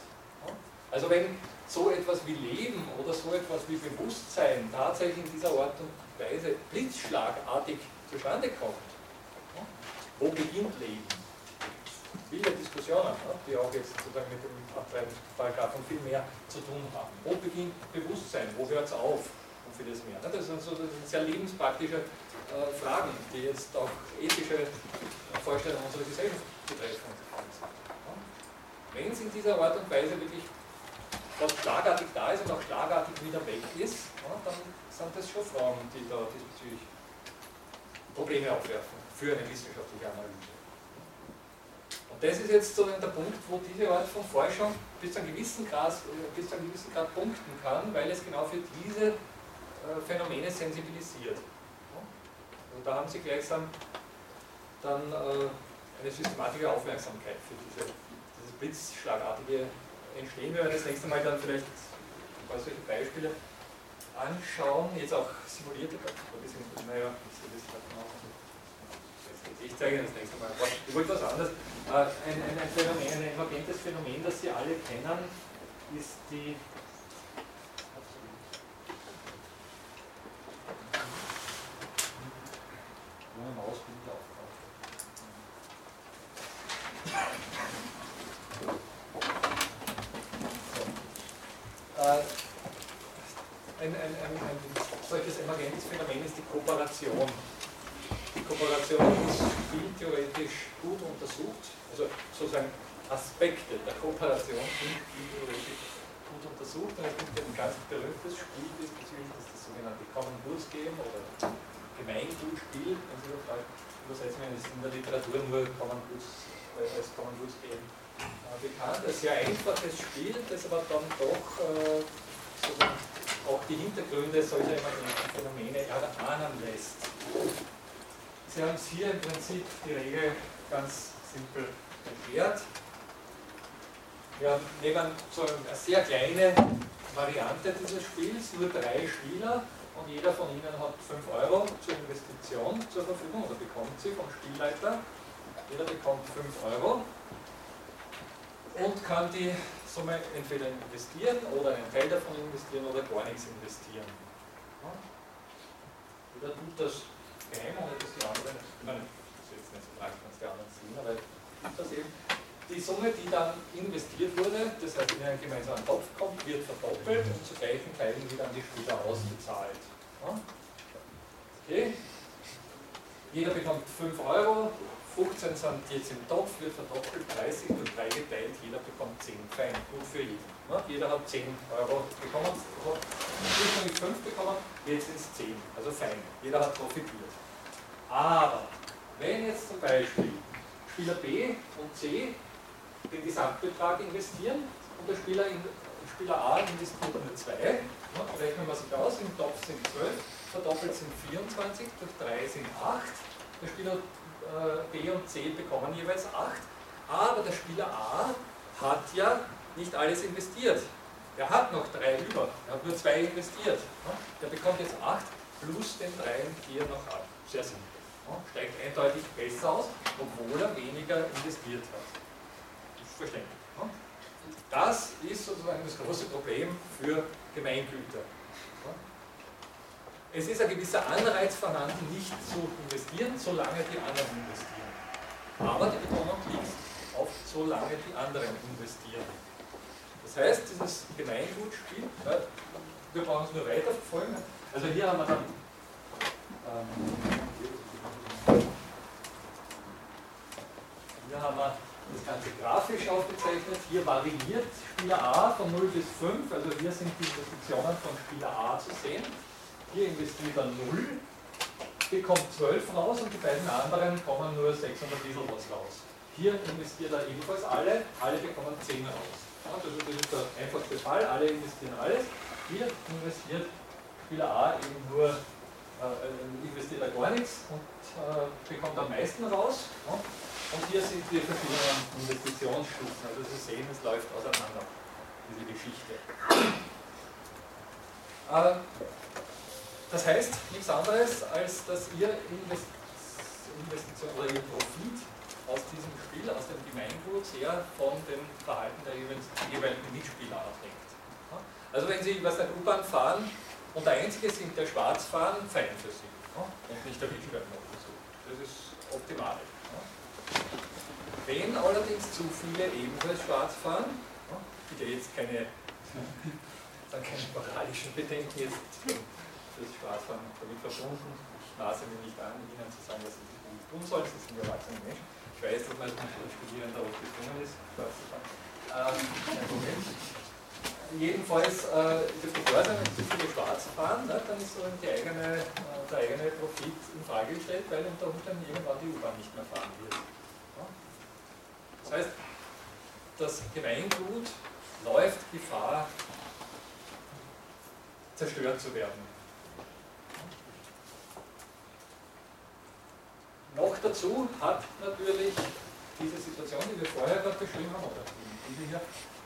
Also wenn so etwas wie Leben oder so etwas wie Bewusstsein tatsächlich in dieser Art und Weise blitzschlagartig zustande kommt, wo beginnt Leben? Viele Diskussionen, die auch jetzt sozusagen mit dem Abtreibungsparagraphen viel mehr zu tun haben. Wo beginnt Bewusstsein? Wo hört es auf? Vieles mehr. Ne? Das sind so das sehr lebenspraktische äh, Fragen, die jetzt auch ethische Vorstellungen unserer Gesellschaft betreffen. Wenn es in dieser Art und Weise wirklich was schlagartig da ist und auch schlagartig wieder weg ist, dann sind das schon Fragen, die da diesbezüglich Probleme aufwerfen für eine wissenschaftliche Analyse. Und das ist jetzt so der Punkt, wo diese Art von Forschung bis zu einem gewissen Grad, bis zu einem gewissen Grad punkten kann, weil es genau für diese äh, Phänomene sensibilisiert. Also da haben Sie gleichsam dann äh, eine systematische Aufmerksamkeit für diese, dieses blitzschlagartige Entstehen. Wir werden das nächste Mal dann vielleicht ein paar solche Beispiele anschauen, jetzt auch simulierte Beispiele, naja, ich zeige Ihnen das nächste Mal. Ich wollte was anderes. Äh, ein, ein, ein, Phänomen, ein emergentes Phänomen, das Sie alle kennen, ist die Maus ein, ein, ein, ein solches emergentes Phänomen ist die Kooperation. Die Kooperation ist spieltheoretisch gut untersucht, also sozusagen Aspekte der Kooperation sind spieltheoretisch gut untersucht. Und es gibt ein ganz berühmtes Spiel diesbezüglich, das das sogenannte Common Goods Game oder Gemeingutspiel, wenn Sie das übersetzen, wenn es in der Literatur nur Common Goods, äh, als Common Goods Game äh, bekannt. Ein sehr einfaches Spiel, das aber dann doch äh, auch die Hintergründe solcher emergenten Phänomene erahnen lässt. Sie haben es hier im Prinzip die Regel ganz simpel erklärt. Wir nehmen so eine sehr kleine Variante dieses Spiels, nur drei Spieler und jeder von ihnen hat 5 Euro zur Investition zur Verfügung oder bekommt sie vom Spielleiter. Jeder bekommt 5 Euro und kann die Summe entweder investieren oder einen Teil davon investieren oder gar nichts investieren. Jeder tut das geheim, ohne dass die anderen, ich meine, das ist jetzt nicht so tragisch, wenn es die anderen sehen, aber tut das eben. Die Summe, die dann investiert wurde, das heißt in einen gemeinsamen Topf kommt, wird verdoppelt und zu gleichen Teilen wieder an die Spieler ausgezahlt. Okay. Jeder bekommt 5 Euro, 15 sind jetzt im Topf, wird verdoppelt, 30 durch 3 geteilt, jeder bekommt 10, fein, gut für jeden. Jeder hat 10 Euro bekommen, ursprünglich 5 bekommen, jetzt sind es 10, also fein, jeder hat profitiert. Aber, wenn jetzt zum Beispiel Spieler B und C den Gesamtbetrag investieren und der Spieler, in, Spieler A investiert nur 2, ne? rechnen wir sich aus, im Topf sind 12, verdoppelt sind 24, durch 3 sind 8, der Spieler äh, B und C bekommen jeweils 8, aber der Spieler A hat ja nicht alles investiert. Er hat noch 3 über, er hat nur 2 investiert. Der bekommt jetzt 8 plus den 3, die er noch hat. Sehr simpel. Steigt eindeutig besser aus, obwohl er weniger investiert hat. Ist verständlich. Das ist sozusagen das große Problem für Gemeingüter. Es ist ein gewisser Anreiz vorhanden, nicht zu investieren, solange die anderen investieren. Aber die Betonung liegt auf, solange die anderen investieren. Das heißt, dieses Gemeingutspiel, wir brauchen es nur weiter verfolgen. Also hier haben wir dann ähm, hier haben wir das Ganze grafisch aufgezeichnet. Hier variiert Spieler A von 0 bis 5, also hier sind die Investitionen von Spieler A zu sehen. Hier investiert er 0, bekommt 12 raus und die beiden anderen kommen nur 600 Diesel was raus. Hier investiert er ebenfalls alle, alle bekommen 10 raus. Also das ist der einfachste Fall, alle investieren alles. Hier investiert Spieler A eben nur, äh, investiert er gar nichts und äh, bekommt am meisten raus. Ja. Und hier sind die verschiedenen Investitionsstufen. Also Sie sehen, es läuft auseinander, diese Geschichte. Äh, das heißt nichts anderes, als dass ihr Investition oder ihr Profit aus diesem Spiel, aus dem Gemeingut, sehr von dem Verhalten der jeweiligen Mitspieler abhängt. Also wenn Sie was der U-Bahn fahren und der Einzige sind, der schwarz fahren, fein für Sie. Und nicht der Mitspieler. Das ist optimal. Wenn allerdings zu viele ebenfalls schwarz fahren, bitte jetzt keine, keine moralischen Bedenken jetzt fürs Schwarzfahren damit verbunden. Ich maße mir nicht an, Ihnen zu sagen, was Sie tun sollen. Sie sind erwachsene Menschen. Ich weiß, dass man als Studierender oft gezwungen ist, Schwarz zu fahren. Ähm, kein Problem. Jedenfalls, äh, ist es bevor Sie zu viele Schwarz fahren, ne, dann ist die eigene, äh, der eigene Profit in Frage gestellt, weil unter Umständen irgendwann die U-Bahn nicht mehr fahren wird. Das heißt, das Gemeingut läuft Gefahr, zerstört zu werden. Noch dazu hat natürlich diese Situation, die wir vorher gerade beschrieben haben, oder diese hier,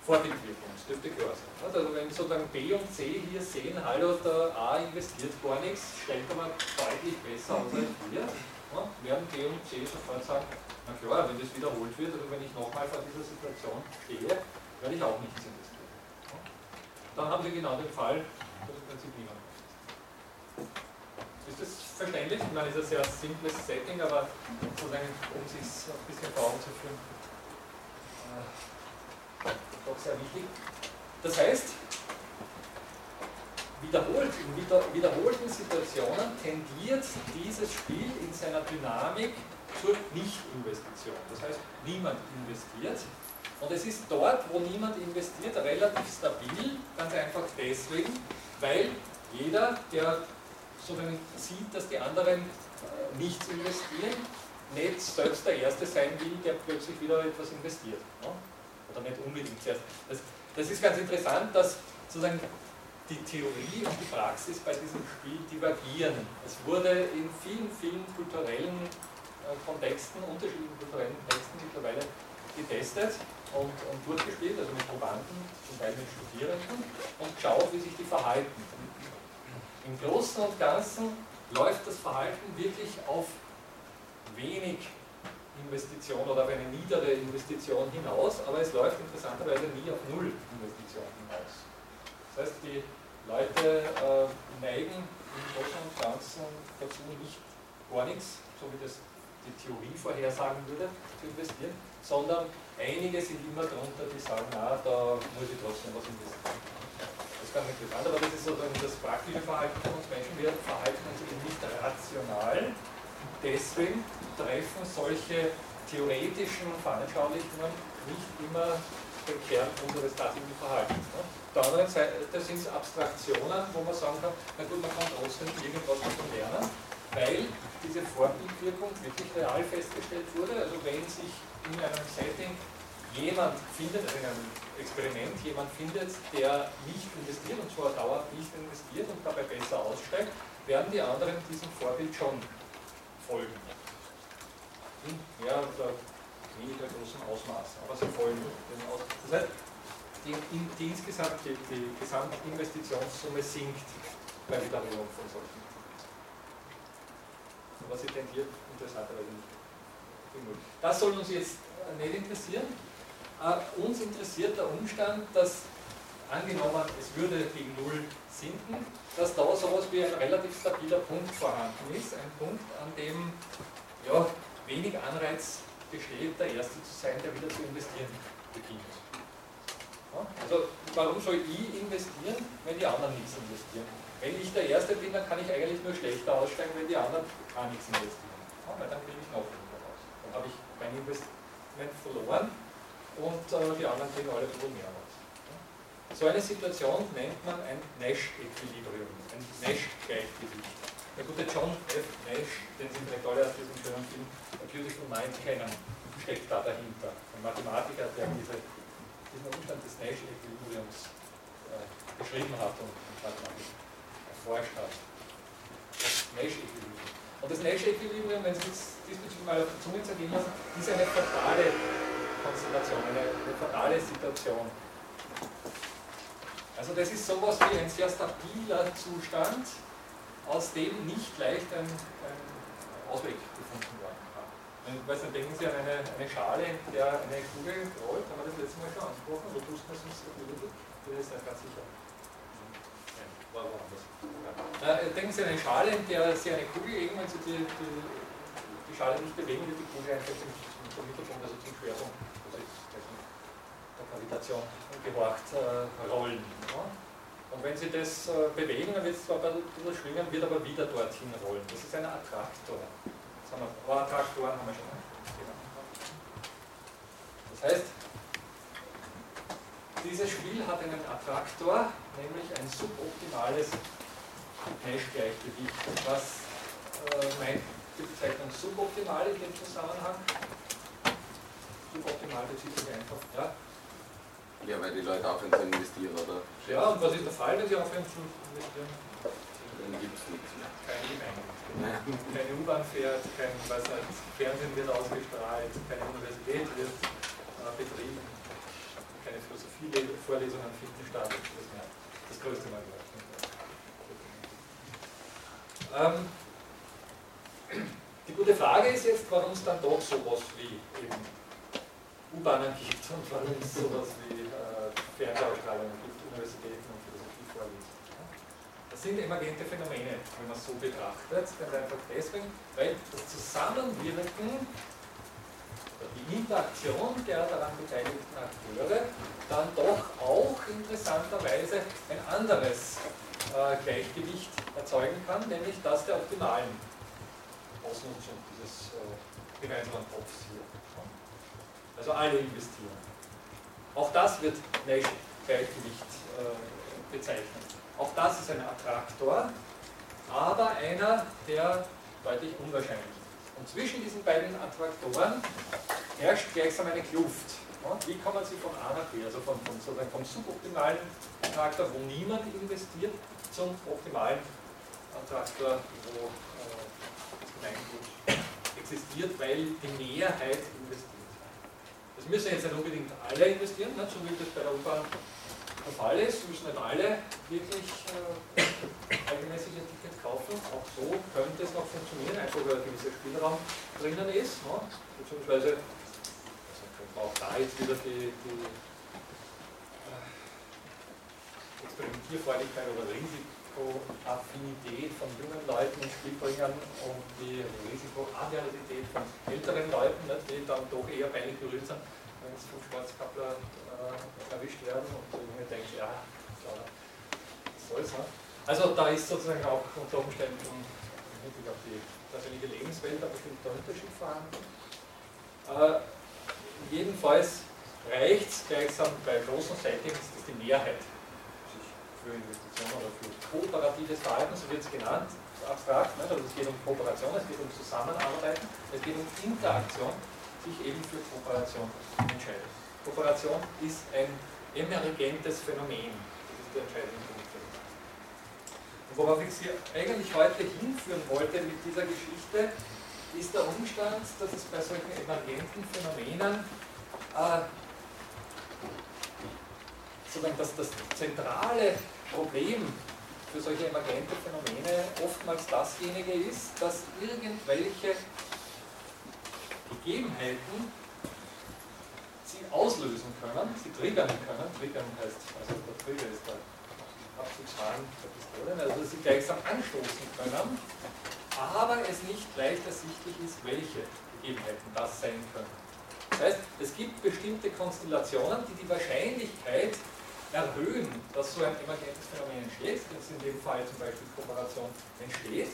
Vorbildwirkung, das dürfte klar sein. Also wenn sozusagen B und C hier sehen, hallo, der A investiert gar nichts, stellt aber deutlich besser aus als wir, ja, werden B und C sofort sagen, na klar, wenn das wiederholt wird, oder wenn ich nochmal vor dieser Situation stehe, werde ich auch nichts investieren. Ja. Dann haben Sie genau den Fall, das im Prinzip niemand Ist das verständlich? Ich meine, es ist ein sehr simples Setting, aber sozusagen, um es sich ein bisschen vor Augen zu führen. Äh, doch sehr wichtig. Das heißt, wiederholt, in wiederholten Situationen tendiert dieses Spiel in seiner Dynamik zur Nicht-Investition. Das heißt, niemand investiert. Und es ist dort, wo niemand investiert, relativ stabil, ganz einfach deswegen, weil jeder, der sozusagen sieht, dass die anderen äh, nichts investieren, nicht selbst der Erste sein will, der plötzlich wieder etwas investiert. Ne? oder nicht unbedingt zuerst. Das, das ist ganz interessant, dass sozusagen die Theorie und die Praxis bei diesem Spiel divergieren. Es wurde in vielen, vielen kulturellen äh, Kontexten, unterschiedlichen kulturellen Kontexten mittlerweile getestet und, und durchgespielt, also mit Probanden, zum Teil mit Studierenden, und geschaut, wie sich die verhalten. Im Großen und Ganzen läuft das Verhalten wirklich auf wenig Investition oder auf eine niedere Investition hinaus, aber es läuft interessanterweise nie auf Null Investition hinaus. Das heißt, die Leute äh, neigen im Großen und Ganzen dazu, nicht gar nichts, so wie das die Theorie vorhersagen würde, zu investieren, sondern einige sind immer darunter, die sagen, na, da muss ich trotzdem was investieren. Das ist ganz interessant, aber das ist sozusagen das praktische Verhalten von uns Menschen. Wir verhalten uns eben nicht rational, deswegen treffen solche theoretischen Veranschaulichungen nicht immer den Kern unseres tatsächlichen Verhaltens. Ne? Auf der anderen Seite sind es Abstraktionen, wo man sagen kann, na gut, man kann trotzdem irgendwas davon lernen, weil diese Vorbildwirkung wirklich real festgestellt wurde. Also wenn sich in einem Setting jemand findet, also in einem Experiment jemand findet, der nicht investiert, und zwar dauernd nicht investiert und dabei besser aussteigt, werden die anderen diesem Vorbild schon folgen. In mehr oder weniger großem Ausmaß, aber sie folgen dem Aus. Das heißt, die, die, insgesamt die, die Gesamtinvestitionssumme sinkt bei Wiederholung von solchen. Aber sie tendiert interessanterweise nicht. Das soll uns jetzt nicht interessieren. Uh, uns interessiert der Umstand, dass angenommen, es würde gegen Null sinken, dass da sowas wie ein relativ stabiler Punkt vorhanden ist, ein Punkt, an dem ja, wenig Anreiz besteht, der Erste zu sein, der wieder zu investieren beginnt. Ja, also warum soll ich investieren, wenn die anderen nichts investieren? Wenn ich der Erste bin, dann kann ich eigentlich nur schlechter aussteigen, wenn die anderen gar nichts investieren. Ja, weil dann kriege ich noch weniger raus. Dann habe ich mein Investment verloren und äh, die anderen kriegen alle bisschen mehr raus. So eine Situation nennt man ein Nash-Equilibrium, ein Nash-Gleichgewicht. Der gute John F. Nash, den Sie vielleicht alle aus diesem schönen Film Beautiful Mind kennen, steckt da dahinter. Ein Mathematiker, der diese, diesen Umstand des Nash-Equilibriums äh, beschrieben hat und, Mathematik erforscht hat. Das Nash-Equilibrium. Und das Nash-Equilibrium, wenn Sie es diesbezüglich mal auf die Zunge zergehen lassen, ist eine fatale Konstellation, eine, eine fatale Situation. Also das ist sowas wie ein sehr stabiler Zustand, aus dem nicht leicht ein, ein Ausweg gefunden. Und nicht, denken Sie an eine, eine Schale, in der eine Kugel rollt, haben wir das letzte Mal schon angesprochen, oder wussten wir es uns bin jetzt nicht ganz sicher. Nein, war woanders. Ja. Äh, denken Sie an eine Schale, in der Sie eine Kugel irgendwann Sie die, die, die Schale nicht bewegen, wird die Kugel einfach zum, zum Mittelpunkt, also zum Schwerpunkt der Gravitation gehorcht äh, rollen. Ja? Und wenn Sie das äh, bewegen, dann wird es zwar ein bisschen schwingen, wird aber wieder dorthin rollen. Das ist ein Attraktor. Das haben wir, aber Attraktoren haben wir schon. Das heißt, dieses Spiel hat einen Attraktor, nämlich ein suboptimales Hash-Gleichgewicht. Was äh, meint die Bezeichnung suboptimal in dem Zusammenhang? Suboptimal bezieht sich einfach, ja, Ja, weil die Leute aufhören zu investieren, oder? Ja, und was ist der Fall, wenn Sie aufhören zu investieren? Dann gibt es nichts mehr. Keine U-Bahn fährt, kein weiß nicht, Fernsehen wird ausgestrahlt, keine Universität wird äh, betrieben, keine Philosophie-Vorlesungen finden statt. Das ja das größte Mal. Ähm, die gute Frage ist jetzt, warum es dann doch sowas wie eben U-Bahnen gibt und warum es sowas wie äh, Fernsehausstrahlungen gibt, Universitäten. Das sind emergente Phänomene, wenn man es so betrachtet. Ganz einfach deswegen, weil das Zusammenwirken, die Interaktion der daran beteiligten Akteure dann doch auch interessanterweise ein anderes äh, Gleichgewicht erzeugen kann, nämlich das der optimalen Ausnutzung dieses äh, gemeinsamen Topfs hier. Also alle investieren. Auch das wird Nash-Gleichgewicht äh, bezeichnet. Auch das ist ein Attraktor, aber einer, der deutlich unwahrscheinlich ist. Und zwischen diesen beiden Attraktoren herrscht gleichsam eine Kluft. Wie kommen Sie von A nach B, also von sozusagen vom suboptimalen Attraktor, wo niemand investiert, zum optimalen Attraktor, wo äh, das Gemeingut existiert, weil die Mehrheit investiert. Das müssen jetzt nicht unbedingt alle investieren, ne, so wie das bei der U-Bahn der Fall ist, müssen nicht alle wirklich äh, regelmäßig ein Ticket kaufen. Auch so könnte es noch funktionieren, einfach weil ein gewisser Spielraum drinnen ist. Ne, beziehungsweise also könnte man auch da jetzt wieder die, die äh, Experimentierfreudigkeit oder Risikoaffinität von jungen Leuten ins Spiel bringen und die Risikoadversität von älteren Leuten, ne, die dann doch eher peinlich berührt sind, wenn sie vom Schwarzkappler äh, erwischt werden und der Junge denkt, ja, klar, was soll's. Ne? Also da ist sozusagen auch unter Umständen hinsichtlich auf die persönliche Lebenswelt ein bestimmter Unterschied vorhanden. Äh, jedenfalls reicht es gleichsam bei großen Settings, dass die Mehrheit sich für Investitionen oder für kooperatives Verhalten, so wird es genannt, abstrakt, ne? also es geht um Kooperation, es geht um Zusammenarbeiten, es geht um Interaktion, sich eben für Kooperation entscheidet. Kooperation ist ein emergentes Phänomen, das ist der entscheidende Punkt. Und worauf ich Sie eigentlich heute hinführen wollte mit dieser Geschichte, ist der Umstand, dass es bei solchen emergenten Phänomenen äh, sozusagen das, das zentrale Problem für solche emergente Phänomene oftmals dasjenige ist, dass irgendwelche Gegebenheiten auslösen können, sie triggern können. Triggern heißt, also der Trigger ist der Abzugshahn der Pistole, also sie gleichsam anstoßen können, aber es nicht leicht ersichtlich ist, welche Gegebenheiten das sein können. Das heißt, es gibt bestimmte Konstellationen, die die Wahrscheinlichkeit erhöhen, dass so ein emergentes Phänomen entsteht, jetzt in dem Fall zum Beispiel Kooperation entsteht,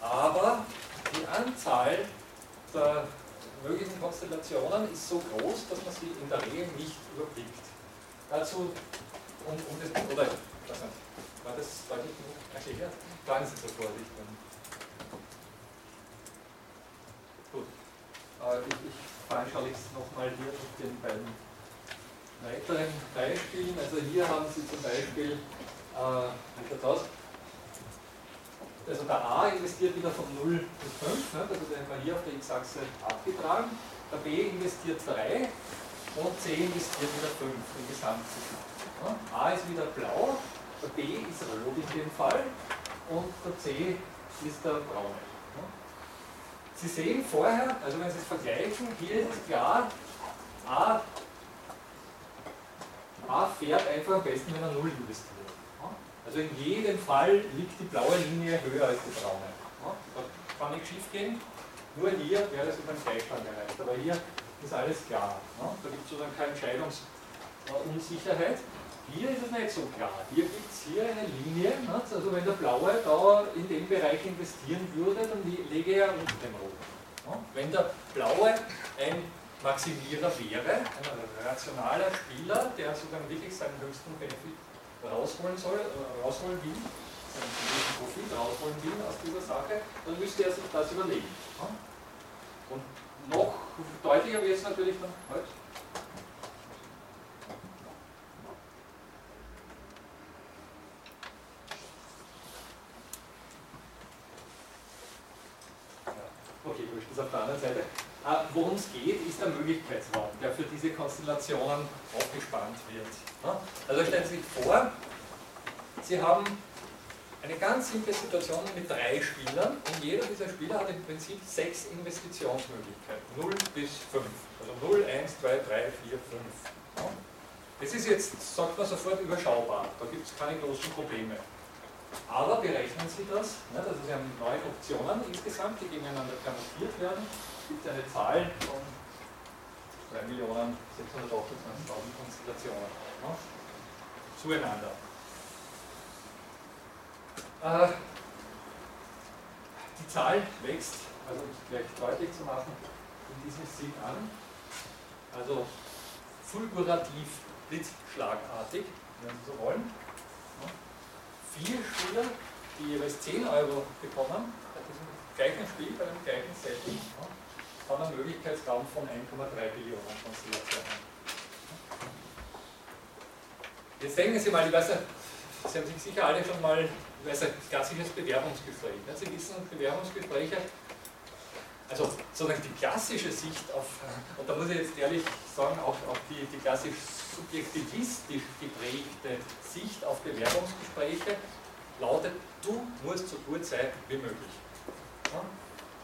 aber die Anzahl der möglichen Konstellationen ist so groß, dass man sie in der Regel nicht überblickt. Dazu, um, um das, oder, ich weiß war das deutlich genug erklärt? Bleiben Sie so vorsichtig. Gut, äh, ich, ich veranschauliche es nochmal hier mit den beiden weiteren Beispielen. Also hier haben Sie zum Beispiel, äh, wie schaut aus? Also der A investiert wieder von 0 bis 5, ne? also den haben wir hier auf der x-Achse abgetragen. Der B investiert 3 und C investiert wieder 5 im Gesamtzyklus. Ne? A ist wieder blau, der B ist rot in dem Fall und der C ist der braune. Ne? Sie sehen vorher, also wenn Sie es vergleichen, hier ist klar, A, A fährt einfach am besten, wenn er 0 investiert. Also in jedem Fall liegt die blaue Linie höher als die braune. Da kann nichts schief gehen, nur hier wäre es über den Gleichstand erreicht. Aber hier ist alles klar. Da gibt es sozusagen keine Entscheidungsunsicherheit. Hier ist es nicht so klar. Hier gibt es hier eine Linie. Also wenn der Blaue da in den Bereich investieren würde, dann lege er unter dem Roten. Wenn der Blaue ein Maximierer wäre, ein rationaler Spieler, der sogar wirklich seinen höchsten Benefit rausholen soll, äh, rausholen will, seinen höchsten Profit rausholen will aus dieser Sache, dann müsste er sich das überlegen. Und noch deutlicher wird es natürlich dann halt, Okay, gut, das auf der anderen Seite. Äh, Worum es geht, ist der Möglichkeitsraum, der für diese Konstellationen aufgespannt wird. Also stellen Sie sich vor, Sie haben eine ganz simple Situation mit drei Spielern und jeder dieser Spieler hat im Prinzip sechs Investitionsmöglichkeiten, 0 bis 5. Also 0, 1, 2, 3, 4, 5. Das ist jetzt, sagt man sofort, überschaubar. Da gibt es keine großen Probleme. Aber berechnen Sie das, ne, also Sie haben neun Optionen insgesamt, die gegeneinander permutiert werden. Es gibt eine Zahl von 3.628.000 Konstellationen ne, zueinander. Äh, die Zahl wächst, also gleich deutlich zu machen, in diesem Sinn an. Also fulgurativ, blitzschlagartig, wenn Sie so wollen vier Spieler, die jeweils 10 Euro bekommen, bei diesem gleichen Spiel, bei dem gleichen Setting, haben einen Möglichkeitsraum von 1,3 Billionen Konstellationen. Jetzt denken Sie mal, ich weiß Sie haben sich sicher alle schon mal, ich weiß nicht, klassisches Bewerbungsgespräch. Ne? Sie wissen, Bewerbungsgespräche, also sozusagen die klassische Sicht auf, und da muss ich jetzt ehrlich sagen, auch, auch die, die klassisch subjektivistisch geprägte Sicht auf Bewerbungsgespräche lautet, du musst so gut sein wie möglich.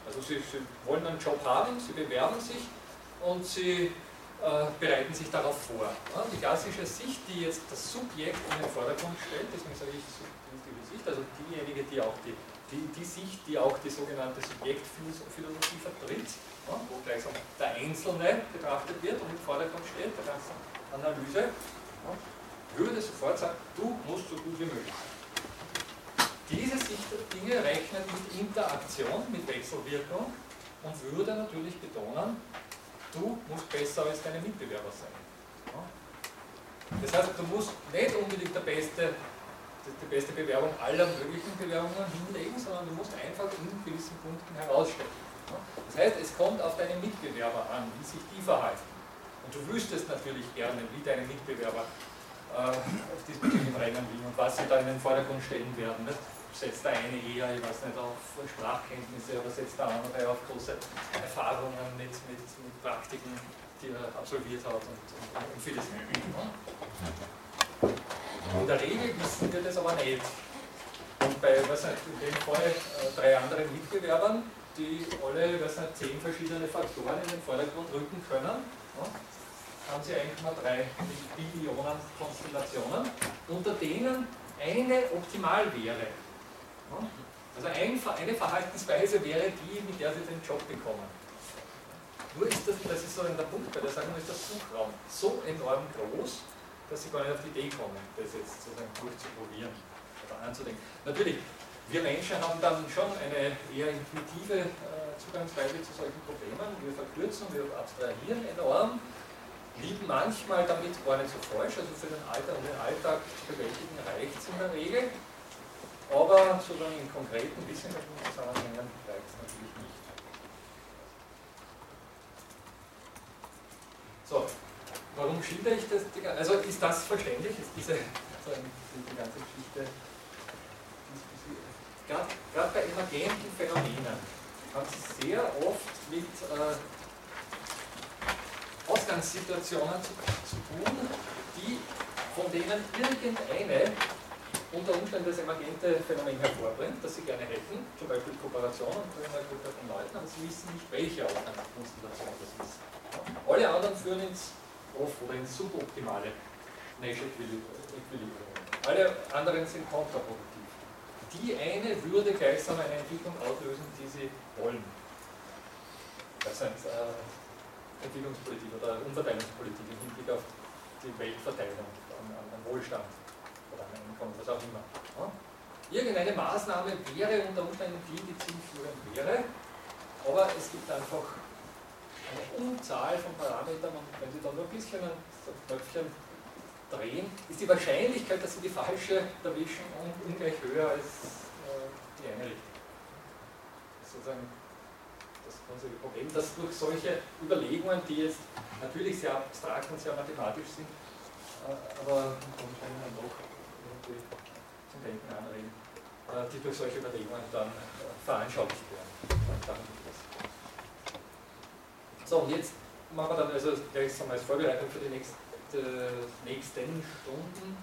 Also sie, sie wollen einen Job haben, sie bewerben sich und sie äh, bereiten sich darauf vor. Die klassische Sicht, die jetzt das Subjekt in den Vordergrund stellt, deswegen sage ich subjektive Sicht, also diejenige, die auch die, die, die Sicht, die auch die sogenannte Subjektphilosophie vertritt, wo gleichsam der Einzelne betrachtet wird und im Vordergrund steht, der ganzen Analyse, würde sofort sagen, du musst so gut wie möglich sein. Diese Sicht der Dinge rechnet mit Interaktion, mit Wechselwirkung und würde natürlich betonen, du musst besser als deine Mitbewerber sein. Das heißt, du musst nicht unbedingt der beste, die beste Bewerbung aller möglichen Bewerbungen hinlegen, sondern du musst einfach in gewissen Punkten herausstellen. Das heißt, es kommt auf deine Mitbewerber an, wie sich die verhalten. Und du wüsstest natürlich gerne, wie deine Mitbewerber äh, auf diesem Rennen liegen und was sie da in den Vordergrund stellen werden. Nicht? Setzt der eine eher, ich weiß nicht, auf Sprachkenntnisse oder setzt der andere auf große Erfahrungen mit, mit, mit Praktiken, die er absolviert hat und, und, und vieles mehr. In der Regel wissen wir das aber nicht. Und bei was nicht, in dem Fall äh, drei anderen Mitbewerbern, die alle was nicht, zehn verschiedene Faktoren in den Vordergrund rücken können, haben Sie 1,3 Billionen Konstellationen, unter denen eine optimal wäre. Also eine Verhaltensweise wäre die, mit der Sie den Job bekommen. Nur ist das, das ist so der Punkt bei der Sache, ist der Suchraum so enorm groß, dass Sie gar nicht auf die Idee kommen, das jetzt sozusagen durchzuprobieren oder anzudenken. Natürlich, wir Menschen haben dann schon eine eher intuitive äh, Zugangsweise zu solchen Problemen. Wir verkürzen, wir abstrahieren enorm liegen manchmal damit gar nicht so falsch, also für den Alltag und den Alltag zu bewältigen reicht es in der Regel, aber sozusagen in konkreten wissenschaftlichen Zusammenhängen reicht es natürlich nicht. So, warum schildere ich das? Also ist das verständlich? Ist diese, die ganze Geschichte, gerade bei emergenten Phänomenen, hat es sehr oft mit äh, Ausgangssituationen zu, zu tun, die, von denen irgendeine unter Umständen das emergente Phänomen hervorbringt, das sie gerne hätten, zum Beispiel Kooperation unter einer Gruppe von Leuten, aber sie wissen nicht, welche Ausgangskonstellation das ist. Alle anderen führen ins Off- oder ins suboptimale Nature Equilibrium. Alle anderen sind kontraproduktiv. Die eine würde gleichsam eine Entwicklung auslösen, die sie wollen. Das sind äh, Entwicklungspolitik oder Umverteilungspolitik im Hinblick auf die Weltverteilung, an, an, an Wohlstand oder an Einkommen, was auch immer. Ja? Irgendeine Maßnahme wäre unter Umständen die, die zielführend wäre, aber es gibt einfach eine Unzahl von Parametern und wenn Sie dann nur ein bisschen ein Knöpfchen drehen, ist die Wahrscheinlichkeit, dass Sie die falsche erwischen, ungleich höher als äh, die eine Richtung. Das ist sozusagen das grundsätzliche Problem, dass durch solche Überlegungen, die jetzt natürlich sehr abstrakt und sehr mathematisch sind, äh, aber dann doch irgendwie zum Denken anregen, äh, die durch solche Überlegungen dann veranschaulicht werden. So, und jetzt machen wir dann also gleich als Vorbereitung für die nächste, nächsten Stunden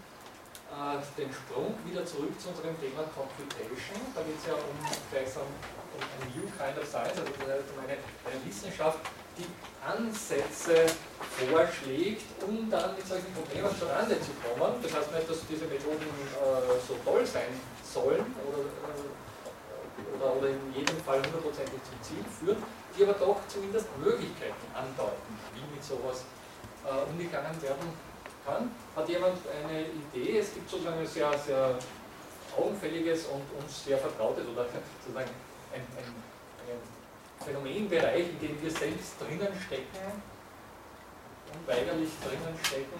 äh, den Sprung wieder zurück zu unserem Thema Computation. Da geht es ja um, gleichsam um ein New Kind of Science, also um eine, eine Wissenschaft, die Ansätze vorschlägt, um dann mit solchen Problemen zurande zu kommen. Das heißt nicht, dass diese Methoden äh, so toll sein sollen oder, äh, oder, oder in jedem Fall hundertprozentig zum Ziel führen, die aber doch zumindest Möglichkeiten andeuten, wie mit sowas äh, umgegangen werden kann. Hat jemand eine Idee? Es gibt sozusagen ein sehr, sehr augenfälliges und uns sehr vertrautes oder sozusagen ein, ein, ein Phänomenbereich, in dem wir selbst drinnen stecken, unweigerlich drinnen stecken,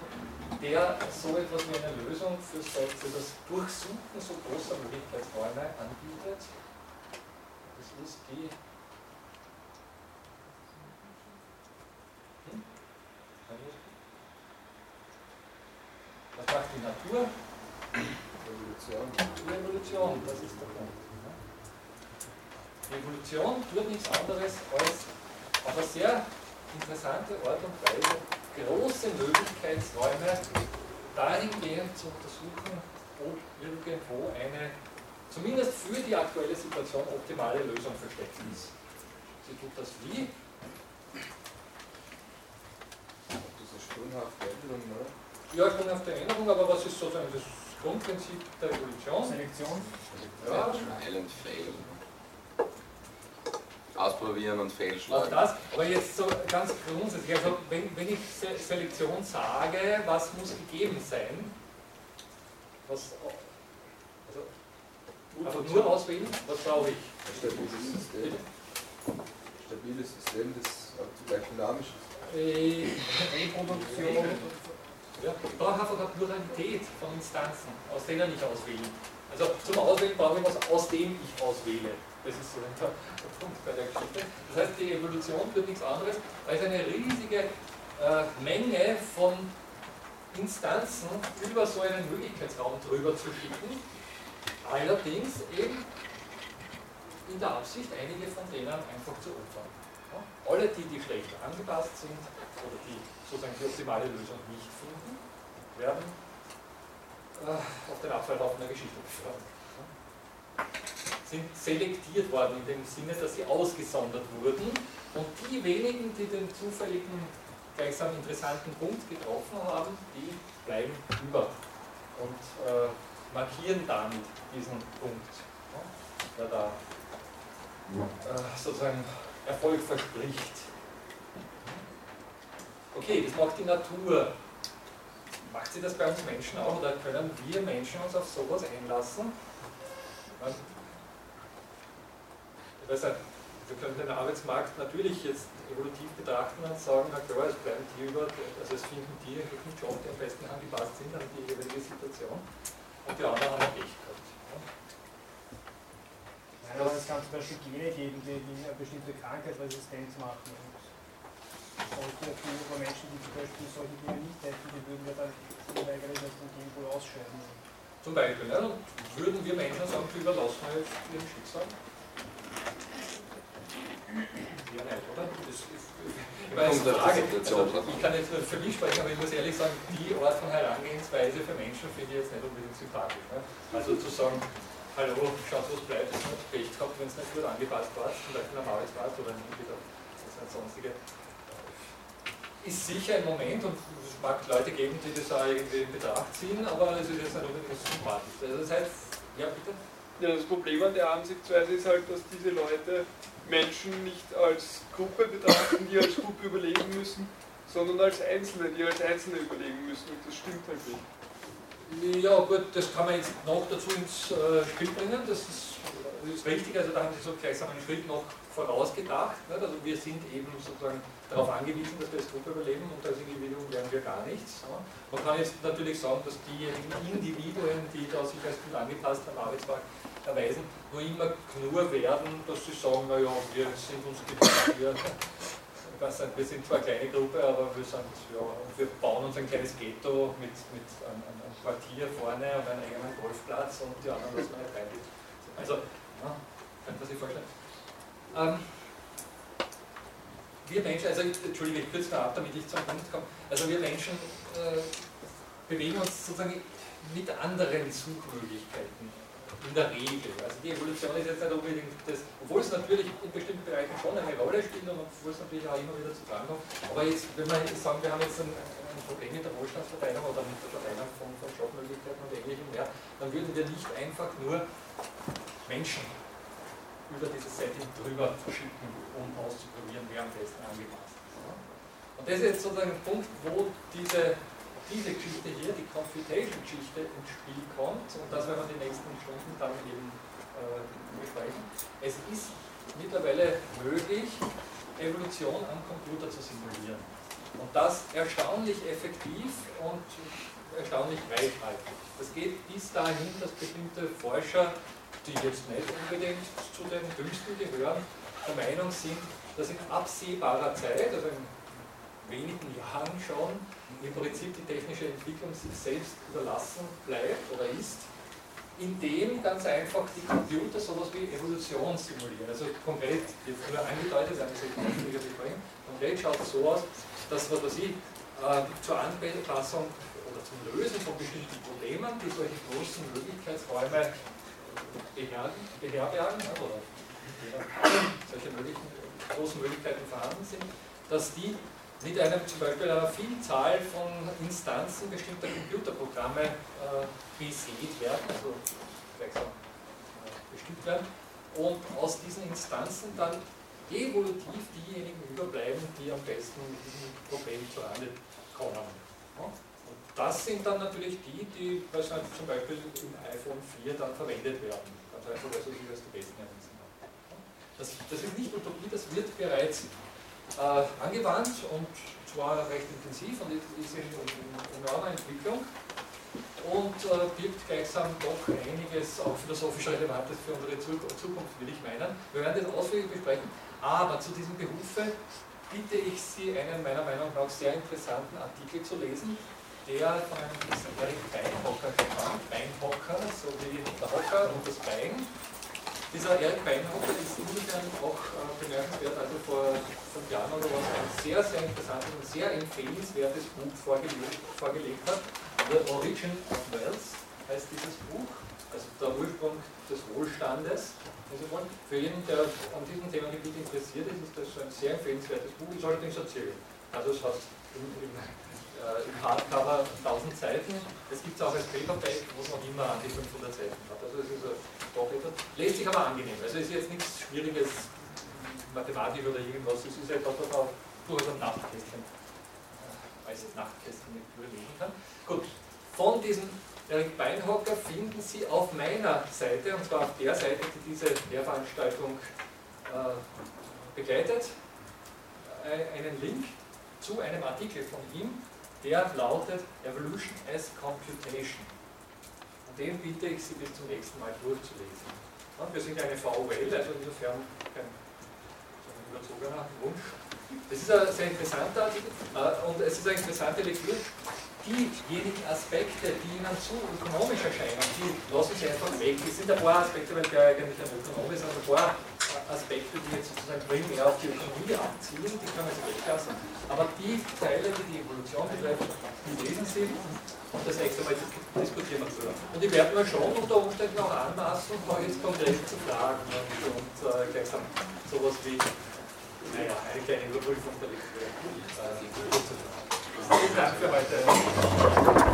der so etwas wie eine Lösung für, das Durchsuchen so großer Möglichkeitsräume anbietet. Das ist die Was macht die Natur? Evolution. Die Evolution, das ist der Punkt. Die Evolution tut nichts anderes als auf eine sehr interessante Art und Weise große Möglichkeitsräume dahingehend zu untersuchen, ob irgendwo eine zumindest für die aktuelle Situation optimale Lösung versteckt ist. Sie tut das wie? Das ist sprunghafte Änderung, oder? Ja, sprunghafte Änderung, aber was ist sozusagen das Grundprinzip der Evolution? Selektion. Ja. Trial and fail. Ausprobieren und Auch fehlschlagen. das, aber jetzt so ganz grundsätzlich, also wenn, wenn ich Se- Selektion sage, was muss gegeben sein? Was, also, einfach nur auswählen, was brauche ich? Ein stabiles System. Stabiles System, das auch zugleich dynamisch ist. Äh, Reproduktion. Ja, ich brauche einfach eine Pluralität von Instanzen, aus denen ich auswähle. Also zum Auswählen brauche ich was, aus dem ich auswähle. Das ist so der, Punkt bei der Geschichte. Das heißt, die Evolution wird nichts anderes als eine riesige äh, Menge von Instanzen über so einen Möglichkeitsraum drüber zu schicken. Allerdings eben in der Absicht, einige von denen einfach zu opfern. Alle die, die schlecht angepasst sind oder die sozusagen die optimale Lösung nicht finden, werden äh, auf den Abfallhaufen der Geschichte gefahren. Sind selektiert worden in dem Sinne, dass sie ausgesondert wurden und die wenigen, die den zufälligen, gleichsam interessanten Punkt getroffen haben, die bleiben über und äh, markieren damit diesen Punkt, ja, der da äh, sozusagen Erfolg verspricht. Okay, das macht die Natur. Macht sie das bei uns Menschen auch oder können wir Menschen uns auf sowas einlassen? Ich wir können den Arbeitsmarkt natürlich jetzt evolutiv betrachten und sagen, na klar, es bleiben die über, also es finden die einen Job, die am besten angepasst sind an die jeweilige Situation und die anderen haben Pech gehabt. Ja. Nein, aber es kann zum Beispiel Gene geben, die, die eine bestimmte Krankheit resistent machen. Und solche gegenüber Menschen, die zum Beispiel solche Dinge nicht hätten, die würden ja dann unweigerlich aus dem Genpool ausscheiden. Zum Beispiel, ne? Und würden wir Menschen sagen, die überlassen wir jetzt ihrem Schicksal? Ja, nicht, oder? Das ist, ich weiß, Kommt Frage. Also, ich kann jetzt nur für mich sprechen, aber ich muss ehrlich sagen, die Art von Herangehensweise für Menschen finde ich jetzt nicht unbedingt sympathisch. Ne? Also zu sagen, hallo, schaut, was bleibt, es hat Pech gehabt, wenn es nicht gut angepasst war, zum Beispiel am Arbeitsplatz oder wieder sonstige. Ist sicher im Moment und es mag Leute geben, die das auch irgendwie in Betracht ziehen, aber es ist jetzt nicht unbedingt sympathisch. Also das heißt, ja bitte? Ja, das Problem an der Ansichtsweise ist halt, dass diese Leute Menschen nicht als Gruppe betrachten, die als Gruppe überlegen müssen, sondern als Einzelne, die als Einzelne überlegen müssen. Und das stimmt halt nicht. Ja gut, das kann man jetzt noch dazu ins äh, Spiel bringen, das ist, das ist richtig, also da haben Sie so gleichsam einen Schritt noch vorausgedacht. Nicht? Also wir sind eben sozusagen darauf angewiesen, dass wir als Gruppe überleben und als Individuum lernen wir gar nichts. Ja? Man kann jetzt natürlich sagen, dass diejenigen Individuen, die da sich als gut angepasst am Arbeitsmarkt erweisen, nur immer knur werden, dass sie sagen, naja, wir sind uns gewöhnt, wir, wir sind zwar eine kleine Gruppe, aber wir, sind, ja, wir bauen uns ein kleines Ghetto mit, mit einem Quartier vorne und einem eigenen Golfplatz und die anderen lassen wir nicht rein. Also, ja, könnte man sich vorstellen. Ähm, wir Menschen, also Entschuldigung, ich kürze mal ab, damit ich zum Punkt komme. Also wir Menschen äh, bewegen uns sozusagen mit anderen Suchmöglichkeiten in der Regel. Also die Evolution ist jetzt nicht unbedingt das, obwohl es natürlich in bestimmten Bereichen schon eine Rolle spielt und obwohl es natürlich auch immer wieder zu tragen kommt. Aber jetzt, wenn wir jetzt sagen, wir haben jetzt ein, ein Problem mit der Wohlstandsverteilung oder mit der Verteilung von, von Jobmöglichkeiten und ähnlichem mehr, dann würden wir nicht einfach nur Menschen über diese Setting drüber verschicken, um auszuprobieren, wer am besten angepasst ist. Und das ist jetzt sozusagen ein Punkt, wo diese diese Geschichte hier, die Computation-Geschichte, ins Spiel kommt und das werden wir die nächsten Stunden dann eben äh, besprechen. Es ist mittlerweile möglich, Evolution am Computer zu simulieren. Und das erstaunlich effektiv und erstaunlich reichhaltig. Das geht bis dahin, dass bestimmte Forscher, die jetzt nicht unbedingt zu den Jüngsten gehören, der Meinung sind, dass in absehbarer Zeit, also in wenigen Jahren schon im Prinzip die technische Entwicklung sich selbst überlassen bleibt oder ist, indem ganz einfach die Computer sowas wie Evolution simulieren. Also konkret, jetzt nur angedeutet, eine Sekunde besprechen, konkret schaut es so aus, dass was weiß ich, äh, zur Anpassung oder zum Lösen von bestimmten Problemen, die solche großen Möglichkeitsräume beherbergen oder solche möglichen, großen Möglichkeiten vorhanden sind, dass die mit einem zum Beispiel einer Vielzahl von Instanzen bestimmter Computerprogramme äh, besät werden, also gleichsam äh, bestimmt werden, und aus diesen Instanzen dann evolutiv diejenigen überbleiben, die am besten mit diesem Problem zurande kommen. Ja? Und das sind dann natürlich die, die was zum Beispiel im iPhone 4 dann verwendet werden. Ganz einfach, weil als die besten haben. Das, das ist nicht Utopie, das wird bereits äh, angewandt und zwar recht intensiv und ist in, in Entwicklung und äh, birgt gleichsam doch einiges auch philosophisch Relevantes für unsere Zukunft, will ich meinen. Wir werden das ausführlich besprechen, aber zu diesem Berufe bitte ich Sie, einen meiner Meinung nach sehr interessanten Artikel zu lesen, der von einem gewissen Eric Beinhocker stammt. Beinhocker, so wie der Hocker und das Bein. Dieser Eric Beinhocker ist insofern auch äh, bemerkenswert, also vor fünf Jahren oder was, ein sehr, sehr interessantes und sehr empfehlenswertes Buch vorgelegt, vorgelegt hat. The Origin of Wealth heißt dieses Buch, also der Ursprung des Wohlstandes. Für jeden, der an diesem Themengebiet interessiert ist, ist das ein sehr empfehlenswertes Buch. Ich allerdings erzählen. Also es hat im, im, äh, im Hardcover 1000 Seiten. Es gibt es auch als Paperback, wo es noch immer an die 500 Seiten hat. Also es ist doch etwas, lässt sich aber angenehm. Also ist jetzt nichts Schwieriges, Mathematik oder irgendwas, es ist etwas, was man durchaus am Nachtkästchen, äh, als Nachtkästchen überlegen kann. Gut, von diesem Eric Beinhocker finden Sie auf meiner Seite, und zwar auf der Seite, die diese Lehrveranstaltung äh, begleitet, äh, einen Link zu einem Artikel von ihm, der lautet Evolution as Computation. Den bitte ich Sie bis zum nächsten Mal durchzulesen. Und wir sind eine VOL, also insofern kein überzogener Wunsch. Das ist ein sehr interessanter Artikel äh, und es ist eine interessante Lektüre diejenigen Aspekte, die Ihnen zu ökonomisch erscheinen, die lassen Sie einfach weg. Es sind ein paar Aspekte, weil der eigentlich ein Ökonom ist, also ein paar Aspekte, die jetzt sozusagen primär auf die Ökonomie abzielen, die können Sie weglassen. Aber die Teile, die die Evolution betreffen, die lesen Sie das nächste Mal diskutieren wir drüber. Und ich werde mir schon unter Umständen auch anmaßen, da jetzt konkret zu fragen und, und äh, gleichsam sowas wie, naja, eine kleine Überprüfung der Lektüre. Äh, Vielen Dank für heute.